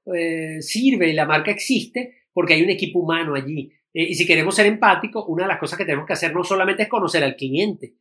sirve y la marca existe porque hay un equipo humano allí. Eh, y si queremos ser empáticos, una de las cosas que tenemos que hacer no solamente es conocer al cliente,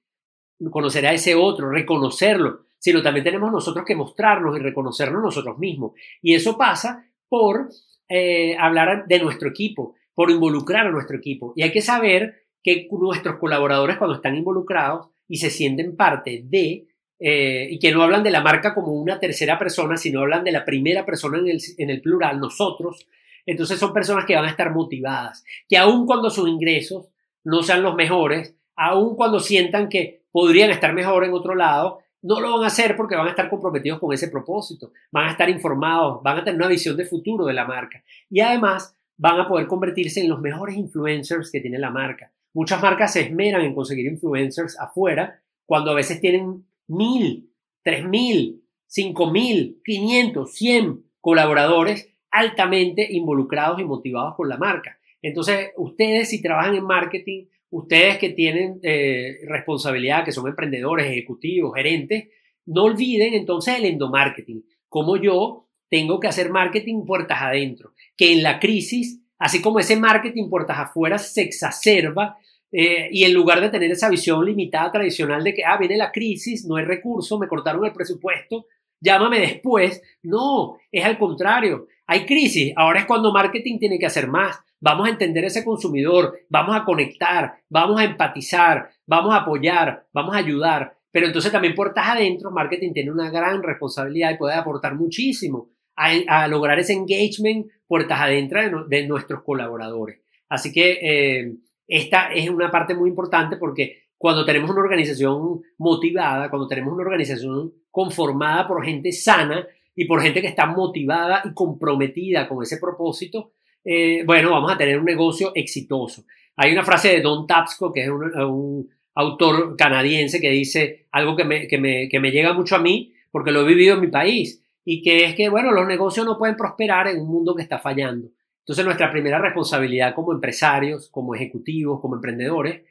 conocer a ese otro, reconocerlo, sino también tenemos nosotros que mostrarnos y reconocernos nosotros mismos. Y eso pasa por eh, hablar de nuestro equipo, por involucrar a nuestro equipo. Y hay que saber que nuestros colaboradores cuando están involucrados y se sienten parte de, eh, y que no hablan de la marca como una tercera persona, sino hablan de la primera persona en el, en el plural, nosotros, entonces son personas que van a estar motivadas, que aun cuando sus ingresos no sean los mejores, aun cuando sientan que podrían estar mejor en otro lado, no lo van a hacer porque van a estar comprometidos con ese propósito, van a estar informados, van a tener una visión de futuro de la marca y además van a poder convertirse en los mejores influencers que tiene la marca. Muchas marcas se esmeran en conseguir influencers afuera cuando a veces tienen mil, tres mil, cinco mil, quinientos, cien colaboradores altamente involucrados y motivados por la marca. Entonces, ustedes si trabajan en marketing, ustedes que tienen eh, responsabilidad, que son emprendedores, ejecutivos, gerentes, no olviden entonces el endomarketing, como yo tengo que hacer marketing puertas adentro, que en la crisis, así como ese marketing puertas afuera se exacerba eh, y en lugar de tener esa visión limitada tradicional de que, ah, viene la crisis, no hay recursos, me cortaron el presupuesto, llámame después. No, es al contrario. Hay crisis, ahora es cuando marketing tiene que hacer más. Vamos a entender ese consumidor, vamos a conectar, vamos a empatizar, vamos a apoyar, vamos a ayudar. pero entonces también puertas adentro, marketing tiene una gran responsabilidad y puede aportar muchísimo a, lograr ese engagement puertas adentro de, nuestros colaboradores. Así que eh, esta es una parte muy importante porque cuando tenemos una organización motivada, cuando tenemos una organización conformada por gente sana y por gente que está motivada y comprometida con ese propósito, eh, bueno, vamos a tener un negocio exitoso. Hay una frase de Don Tapsco, que es un, autor canadiense, que dice algo que me, que, me, que me llega mucho a mí, porque lo he vivido en mi país, y que es que, bueno, los negocios no pueden prosperar en un mundo que está fallando. Entonces, nuestra primera responsabilidad como empresarios, como ejecutivos, como emprendedores,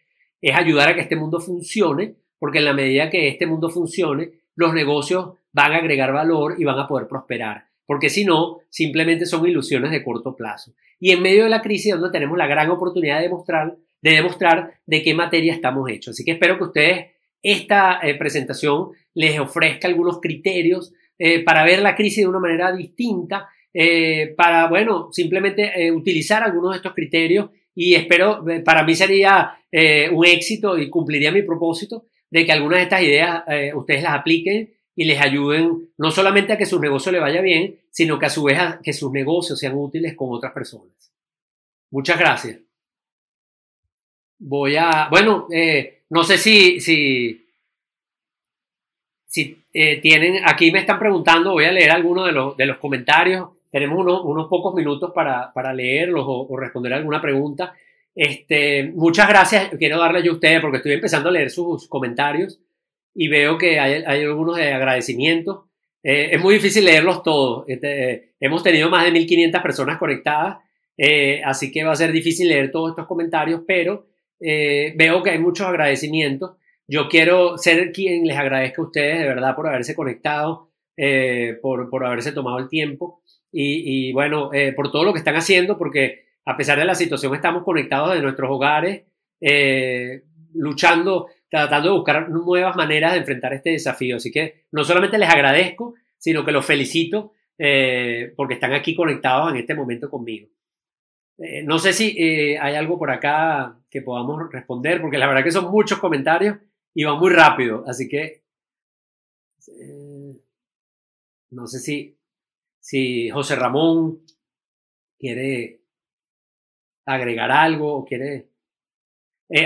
es ayudar a que este mundo funcione, porque en la medida que este mundo funcione, los negocios van a agregar valor y van a poder prosperar porque si no, simplemente son ilusiones de corto plazo. Y en medio de la crisis donde tenemos la gran oportunidad de demostrar, de demostrar de qué materia estamos hechos. Así que espero que ustedes esta eh, presentación les ofrezca algunos criterios eh, para ver la crisis de una manera distinta, eh, para, bueno, simplemente utilizar algunos de estos criterios y espero, para mí sería un éxito y cumpliría mi propósito de que algunas de estas ideas ustedes las apliquen y les ayuden no solamente a que su negocio le vaya bien, sino que a su vez que sus negocios sean útiles con otras personas. Muchas gracias. Voy a, bueno, eh, no sé si, si, eh, tienen, aquí me están preguntando, voy a leer algunos de los, de los comentarios. Tenemos unos, pocos minutos para, para leerlos o, responder alguna pregunta. Este, muchas gracias, quiero darle a ustedes porque estoy empezando a leer sus comentarios y veo que hay, hay algunos de agradecimiento. Eh, es muy difícil leerlos todos. Este, eh, hemos tenido más de 1.500 personas conectadas, eh, así que va a ser difícil leer todos estos comentarios, pero veo que hay muchos agradecimientos. Yo quiero ser quien les agradezca a ustedes de verdad por haberse conectado, por, por, haberse tomado el tiempo y, y bueno, por todo lo que están haciendo, porque a pesar de la situación estamos conectados de nuestros hogares, luchando tratando de buscar nuevas maneras de enfrentar este desafío. Así que no solamente les agradezco, sino que los felicito eh, porque están aquí conectados en este momento conmigo. Eh, no sé si eh, hay algo por acá que podamos responder, porque la verdad que son muchos comentarios y van muy rápido. Así que no sé si, si José Ramón quiere agregar algo o quiere...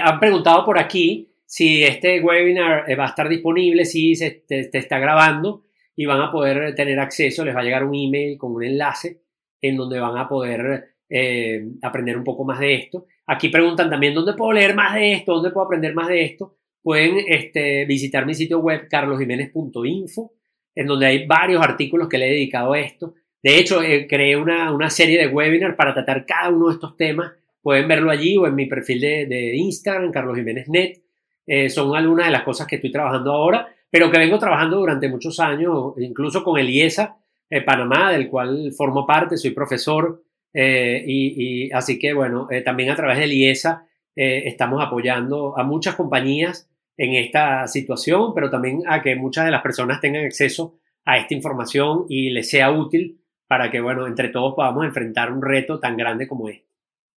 han preguntado por aquí si este webinar eh, va a estar disponible, si se te, está grabando y van a poder tener acceso, les va a llegar un email con un enlace en donde van a poder eh, aprender un poco más de esto. Aquí preguntan también dónde puedo leer más de esto, dónde puedo aprender más de esto. Pueden este, visitar mi sitio web carlosjiménez.info, en donde hay varios artículos que le he dedicado a esto. De hecho, eh, creé una, serie de webinars para tratar cada uno de estos temas. Pueden verlo allí o en mi perfil de, de Instagram, Carlos. Eh, son algunas de las cosas que estoy trabajando ahora, pero que vengo trabajando durante muchos años, incluso con el IESA eh, Panamá, del cual formo parte, soy profesor, eh, y, así que bueno, también a través del IESA estamos apoyando a muchas compañías en esta situación, pero también a que muchas de las personas tengan acceso a esta información y les sea útil para que, bueno, entre todos podamos enfrentar un reto tan grande como este.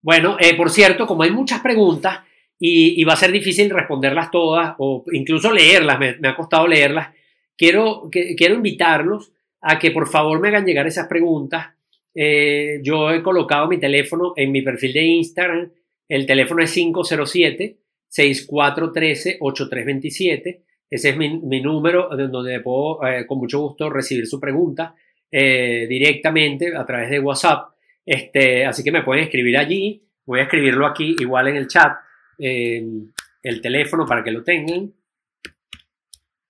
Bueno, por cierto, como hay muchas preguntas, y, va a ser difícil responderlas todas o incluso leerlas, me, ha costado leerlas. Quiero, quiero invitarlos a que por favor me hagan llegar esas preguntas. Eh, yo he colocado mi teléfono en mi perfil de Instagram. El teléfono es 507-6413-8327. Ese es mi, mi número donde puedo eh, con mucho gusto recibir su pregunta eh, directamente a través de WhatsApp. Este, así que me pueden escribir allí. Voy a escribirlo aquí igual en el chat el teléfono para que lo tengan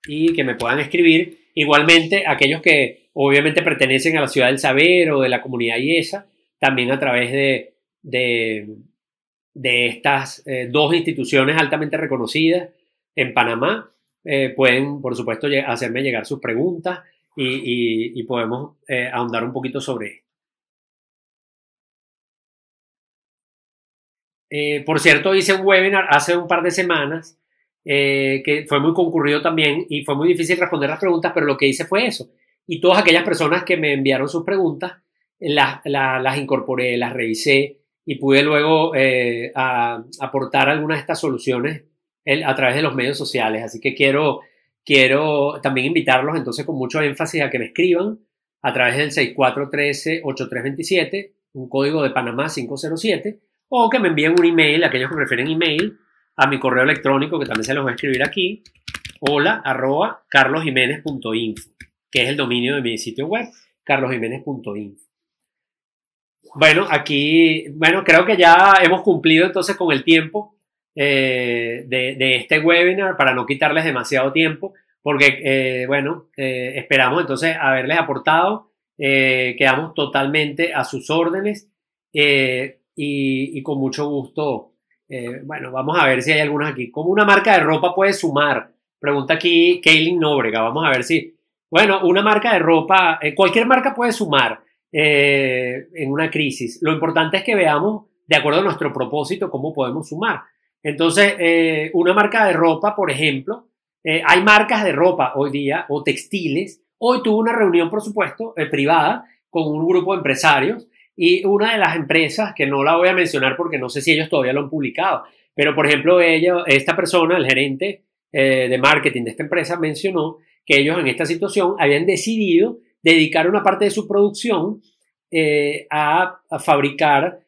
y que me puedan escribir. Igualmente, aquellos que obviamente pertenecen a la ciudad del saber o de la comunidad IESA, también a través de, de, estas eh, dos instituciones altamente reconocidas en Panamá, eh, pueden, por supuesto, hacerme llegar sus preguntas y, podemos eh, ahondar un poquito sobre esto. Eh, por cierto, hice un webinar hace un par de semanas eh, que fue muy concurrido también y fue muy difícil responder las preguntas, pero lo que hice fue eso. Y todas aquellas personas que me enviaron sus preguntas, las, las, incorporé, las revisé y pude luego eh, aportar algunas de estas soluciones a través de los medios sociales. Así que quiero, quiero también invitarlos entonces con mucho énfasis a que me escriban a través del 6413-8327, un código de Panamá 507, o que me envíen un email, aquellos que prefieren email, a mi correo electrónico, que también se los voy a escribir aquí, hola arroba carlosjiménez.info, que es el dominio de mi sitio web, carlosjiménez.info. Bueno, aquí, bueno, creo que ya hemos cumplido entonces con el tiempo eh, de, este webinar para no quitarles demasiado tiempo, porque, eh, bueno, eh, esperamos entonces haberles aportado, quedamos totalmente a sus órdenes y, con mucho gusto, bueno, vamos a ver si hay algunas aquí. ¿Cómo una marca de ropa puede sumar? Pregunta aquí Kaylin Nóbrega, vamos a ver si, bueno, una marca de ropa, cualquier marca puede sumar. en una crisis. Lo importante es que veamos, de acuerdo a nuestro propósito, cómo podemos sumar. Entonces, eh, una marca de ropa, por ejemplo, eh, hay marcas de ropa hoy día o textiles. Hoy tuve una reunión, por supuesto, eh, privada con un grupo de empresarios y una de las empresas, que no la voy a mencionar porque no sé si ellos todavía lo han publicado, pero por ejemplo, ella, esta persona, el gerente de marketing de esta empresa, mencionó que ellos en esta situación habían decidido dedicar una parte de su producción a, a, fabricar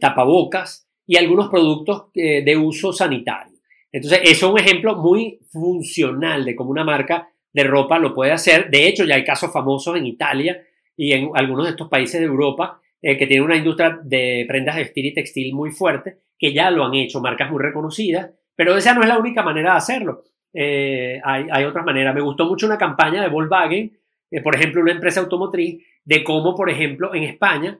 tapabocas y algunos productos eh, de uso sanitario. Entonces, eso es un ejemplo muy funcional de cómo una marca de ropa lo puede hacer. De hecho, ya hay casos famosos en Italia y en algunos de estos países de Europa eh, que tienen una industria de prendas de vestir y textil muy fuerte, que ya lo han hecho, marcas muy reconocidas, pero esa no es la única manera de hacerlo. Eh, hay, hay, otras maneras. Me gustó mucho una campaña de Volkswagen, por ejemplo, una empresa automotriz, de cómo, por ejemplo, en España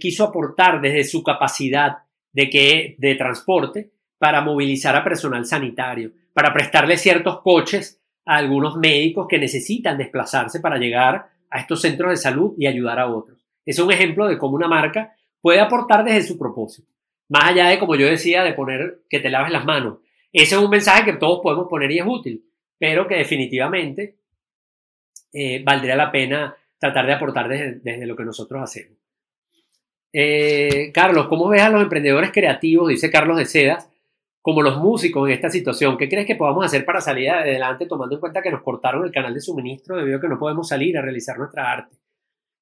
quiso aportar desde su capacidad de, que, de transporte para movilizar a personal sanitario, para prestarle ciertos coches a algunos médicos que necesitan desplazarse para llegar a estos centros de salud y ayudar a otros. Es un ejemplo de cómo una marca puede aportar desde su propósito. Más allá de, como yo decía, de poner que te laves las manos. Ese es un mensaje que todos podemos poner y es útil, pero que definitivamente eh, valdría la pena tratar de aportar desde, lo que nosotros hacemos. Eh, Carlos, ¿cómo ves a los emprendedores creativos, dice Carlos de Sedas, como los músicos en esta situación? ¿Qué crees que podamos hacer para salir adelante tomando en cuenta que nos cortaron el canal de suministro debido a que no podemos salir a realizar nuestra arte?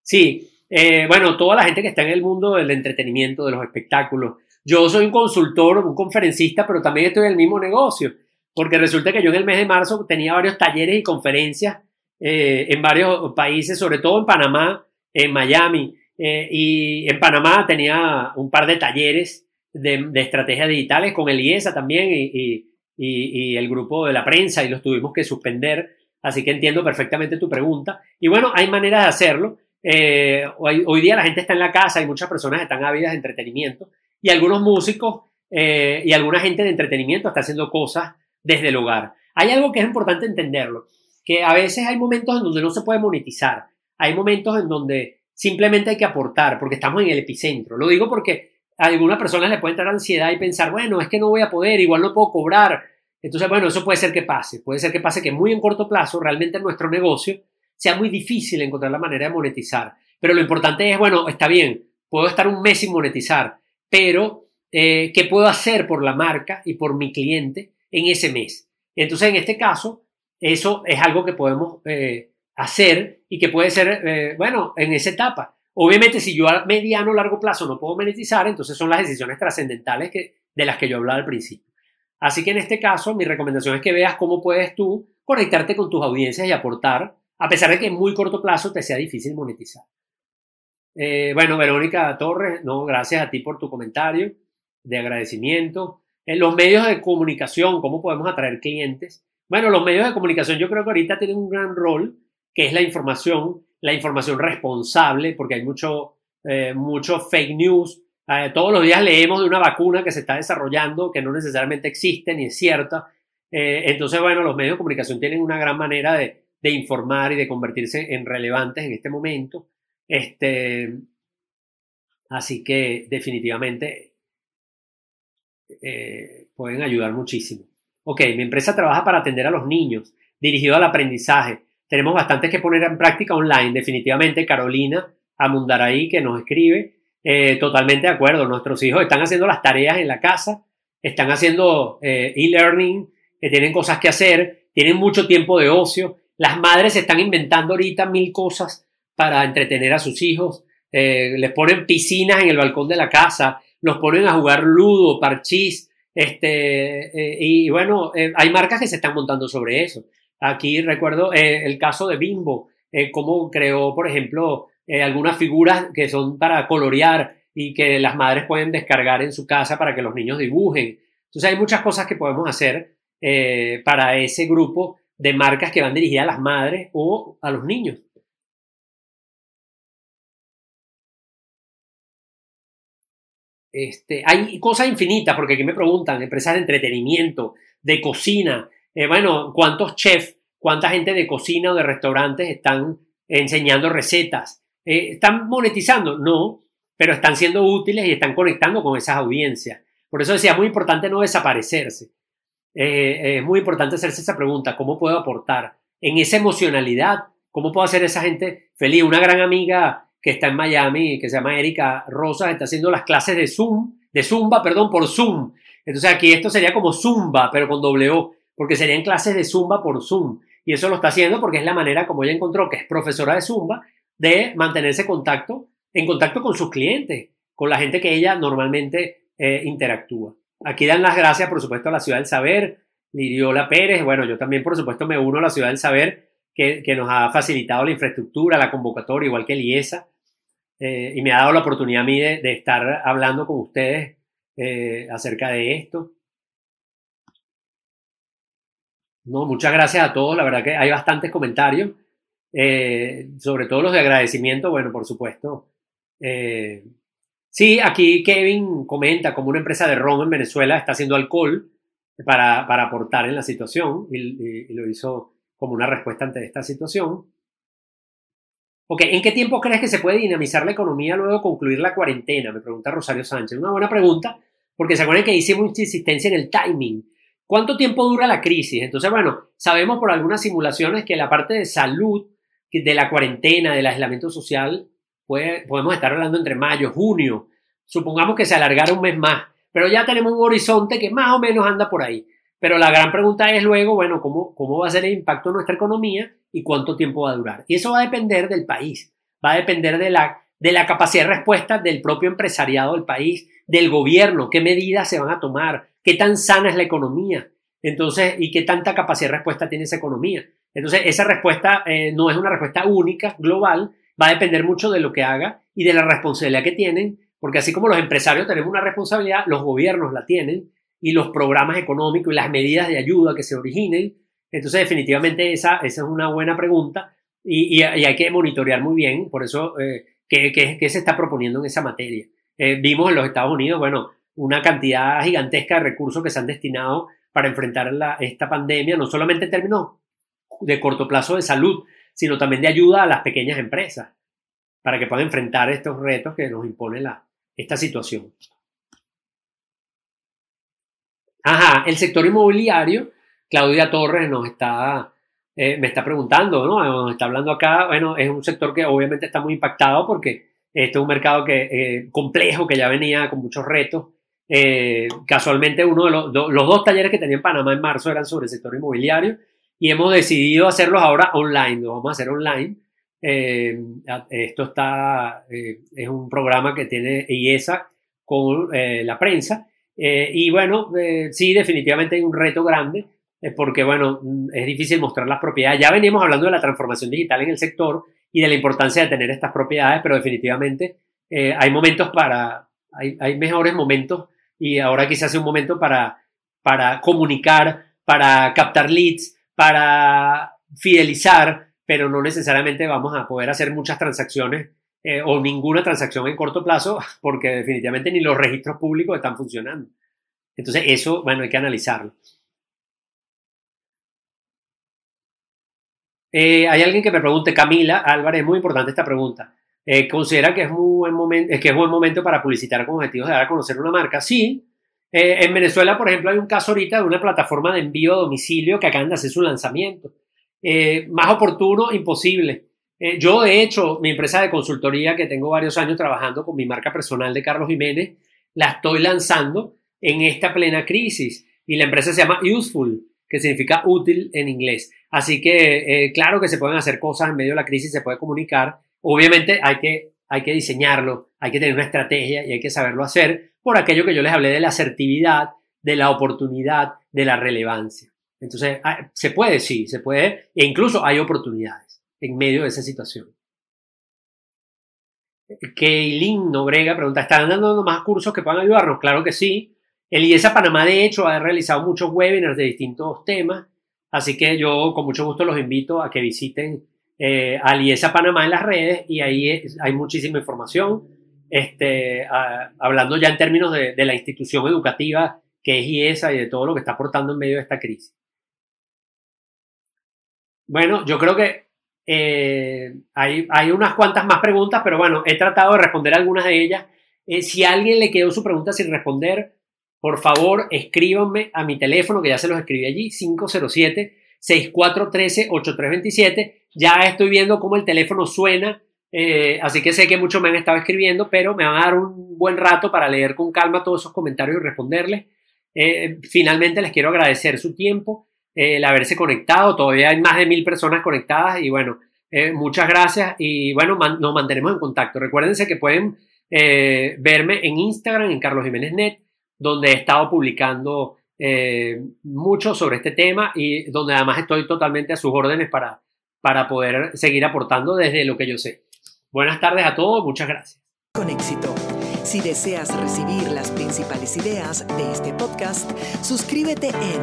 Sí, eh, bueno, toda la gente que está en el mundo del entretenimiento, de los espectáculos. Yo soy un consultor, un conferencista, pero también estoy en el mismo negocio, porque resulta que yo en el mes de marzo tenía varios talleres y conferencias eh, en varios países, sobre todo en Panamá, en Miami. Eh, y en Panamá tenía un par de talleres de, estrategias digitales con el IESA también y, el grupo de la prensa y los tuvimos que suspender. Así que entiendo perfectamente tu pregunta. Y bueno, hay maneras de hacerlo. Eh, hoy, día la gente está en la casa, hay muchas personas están ávidas de entretenimiento y algunos músicos eh, y alguna gente de entretenimiento está haciendo cosas desde el hogar. Hay algo que es importante entenderlo, que a veces hay momentos en donde no se puede monetizar. Hay momentos en donde Simplemente hay que aportar porque estamos en el epicentro. Lo digo porque a algunas personas le puede entrar ansiedad y pensar, bueno, es que no voy a poder, igual no puedo cobrar. Entonces, bueno, eso puede ser que pase. Puede ser que pase que muy en corto plazo realmente en nuestro negocio sea muy difícil encontrar la manera de monetizar. Pero lo importante es, bueno, está bien, puedo estar un mes sin monetizar, pero eh, ¿qué puedo hacer por la marca y por mi cliente en ese mes? Entonces, en este caso, eso es algo que podemos eh, hacer y que puede ser, eh, bueno, en esa etapa. Obviamente, si yo a mediano o largo plazo no puedo monetizar, entonces son las decisiones trascendentales que, de las que yo hablaba al principio. Así que en este caso, mi recomendación es que veas cómo puedes tú conectarte con tus audiencias y aportar, a pesar de que en muy corto plazo te sea difícil monetizar. Eh, bueno, Verónica Torres, no, gracias a ti por tu comentario de agradecimiento. En los medios de comunicación, ¿cómo podemos atraer clientes? Bueno, los medios de comunicación yo creo que ahorita tienen un gran rol que es la información, la información responsable, porque hay mucho, eh, mucho fake news. Eh, todos los días leemos de una vacuna que se está desarrollando, que no necesariamente existe ni es cierta. Eh, entonces, bueno, los medios de comunicación tienen una gran manera de, de, informar y de convertirse en relevantes en este momento. Este, así que definitivamente pueden ayudar muchísimo. Ok, mi empresa trabaja para atender a los niños, dirigido al aprendizaje tenemos bastantes que poner en práctica online, definitivamente. Carolina Amundaraí, que nos escribe, eh, totalmente de acuerdo. Nuestros hijos están haciendo las tareas en la casa, están haciendo eh, e-learning, que tienen cosas que hacer. tienen mucho tiempo de ocio. Las madres están inventando ahorita mil cosas para entretener a sus hijos. Eh, les ponen piscinas en el balcón de la casa, los ponen a jugar ludo, parchís. Este, eh, y, bueno, eh, hay marcas que se están montando sobre eso. Aquí recuerdo el caso de Bimbo, cómo creó, por ejemplo, algunas figuras que son para colorear y que las madres pueden descargar en su casa para que los niños dibujen. Entonces hay muchas cosas que podemos hacer para ese grupo de marcas que van dirigidas a las madres o a los niños. Este, hay cosas infinitas, porque aquí me preguntan, empresas de entretenimiento, de cocina, eh, bueno, ¿cuántos chefs, cuánta gente de cocina o de restaurantes están enseñando recetas? Eh, ¿Están monetizando? No, pero están siendo útiles y están conectando con esas audiencias. Por eso decía, es muy importante no desaparecerse. Eh, es muy importante hacerse esa pregunta, ¿cómo puedo aportar en esa emocionalidad? ¿Cómo puedo hacer esa gente feliz? Una gran amiga que está en Miami, que se llama Erika Rosas, está haciendo las clases de Zoom, de Zumba, perdón, por Zoom. Entonces aquí esto sería como Zumba, pero con doble O, porque serían clases de Zumba por Zoom. Y eso lo está haciendo porque es la manera, como ella encontró, que es profesora de Zumba, de mantenerse contacto, en contacto con sus clientes, con la gente que ella normalmente eh, interactúa. Aquí dan las gracias, por supuesto, a la Ciudad del Saber, Liriola Pérez. Bueno, yo también, por supuesto, me uno a la Ciudad del Saber, que, que nos ha facilitado la infraestructura, la convocatoria, igual que el IESA. Eh, y me ha dado la oportunidad a mí de, estar hablando con ustedes eh, acerca de esto. No, muchas gracias a todos, la verdad que hay bastantes comentarios, eh, sobre todo los de agradecimiento, bueno, por supuesto. sí, aquí Kevin comenta como una empresa de ron en Venezuela está haciendo alcohol para, para aportar en la situación y lo hizo como una respuesta ante esta situación. Ok, ¿en qué tiempo crees que se puede dinamizar la economía luego de concluir la cuarentena? Me pregunta Rosario Sánchez. Una buena pregunta, porque se acuerdan que hice mucha insistencia en el timing. ¿Cuánto tiempo dura la crisis? Entonces, bueno, sabemos por algunas simulaciones que la parte de salud de la cuarentena, del aislamiento social, podemos estar hablando entre mayo, junio. Supongamos que se alargara un mes más, pero ya tenemos un horizonte que más o menos anda por ahí. Pero la gran pregunta es luego, bueno, ¿cómo, cómo va a ser el impacto en nuestra economía y cuánto tiempo va a durar? Y eso va a depender del país, va a depender de la, de la capacidad de respuesta del propio empresariado del país, del gobierno, qué medidas se van a tomar, qué tan sana es la economía, entonces, y qué tanta capacidad de respuesta tiene esa economía. Entonces, esa respuesta eh, no es una respuesta única, global, va a depender mucho de lo que haga y de la responsabilidad que tienen, porque así como los empresarios tenemos una responsabilidad, los gobiernos la tienen, y los programas económicos y las medidas de ayuda que se originen. Entonces, definitivamente esa, esa es una buena pregunta y, hay que monitorear muy bien, por eso, eh, ¿qué, qué, se está proponiendo en esa materia? Eh, vimos en los Estados Unidos, bueno, una cantidad gigantesca de recursos que se han destinado para enfrentar esta pandemia, no solamente en términos de corto plazo de salud, sino también de ayuda a las pequeñas empresas para que puedan enfrentar estos retos que nos impone esta situación. Ajá, el sector inmobiliario, Claudia Torres nos está, eh, me está preguntando, ¿no? Nos está hablando acá, bueno, es un sector que obviamente está muy impactado porque este es un mercado que, eh, complejo que ya venía con muchos retos. Eh, casualmente uno de los, los dos talleres que tenía en Panamá en marzo eran sobre el sector inmobiliario y hemos decidido hacerlos ahora online, lo vamos a hacer online. esto está, es un programa que tiene IESA con la prensa eh, y bueno, eh, sí, definitivamente hay un reto grande, eh, porque bueno, mm, es difícil mostrar las propiedades. Ya veníamos hablando de la transformación digital en el sector y de la importancia de tener estas propiedades, pero definitivamente hay momentos para, hay, mejores momentos y ahora quizás sea un momento para, para comunicar, para captar leads, para fidelizar, pero no necesariamente vamos a poder hacer muchas transacciones eh, o ninguna transacción en corto plazo porque definitivamente ni los registros públicos están funcionando. Entonces eso, bueno, hay que analizarlo. Eh, hay alguien que me pregunte, Camila Álvarez, es muy importante esta pregunta. Eh, ¿Considera que es, muy buen momento, que es buen momento para publicitar con objetivos de dar a conocer una marca? Sí. en Venezuela, por ejemplo, hay un caso ahorita de una plataforma de envío a domicilio que acaban de hacer su lanzamiento. más oportuno, imposible. Eh, yo, de hecho, mi empresa de consultoría, que tengo varios años trabajando con mi marca personal de Carlos Jiménez, la estoy lanzando en esta plena crisis. Y la empresa se llama Useful, que significa útil en inglés. Así que, eh, claro que se pueden hacer cosas en medio de la crisis, se puede comunicar. Obviamente hay que, hay que diseñarlo, hay que tener una estrategia y hay que saberlo hacer por aquello que yo les hablé de la asertividad, de la oportunidad, de la relevancia. Entonces, ah, se puede, sí, se puede, e incluso hay oportunidades en medio de esa situación. Keilin Nobrega pregunta, ¿están dando más cursos que puedan ayudarnos? Claro que sí. El IESA Panamá, de hecho, ha realizado muchos webinars de distintos temas, así que yo con mucho gusto los invito a que visiten eh, al IESA Panamá en las redes y ahí hay muchísima información, este, hablando ya en términos de, la institución educativa que es IESA y de todo lo que está aportando en medio de esta crisis. Bueno, yo creo que eh, hay, unas cuantas más preguntas, pero bueno, he tratado de responder algunas de ellas. Eh, si a alguien le quedó su pregunta sin responder, por favor, escríbanme a mi teléfono, que ya se los escribí allí, 507-6413-8327. Ya estoy viendo cómo el teléfono suena, eh, así que sé que muchos me han estado escribiendo, pero me van a dar un buen rato para leer con calma todos esos comentarios y responderles. finalmente les quiero agradecer su tiempo el haberse conectado. Todavía hay más de mil personas conectadas y bueno, eh, muchas gracias y bueno, nos mantenemos en contacto. Recuérdense que pueden eh, verme en Instagram, en Carlos Jiménez Net, donde he estado publicando eh, mucho sobre este tema y donde además estoy totalmente a sus órdenes para, para poder seguir aportando desde lo que yo sé. Buenas tardes a todos, muchas gracias. Con éxito. Si deseas recibir las principales ideas de este podcast, suscríbete en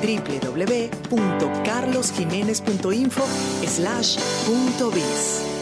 www.carlosjimenez.info/biz.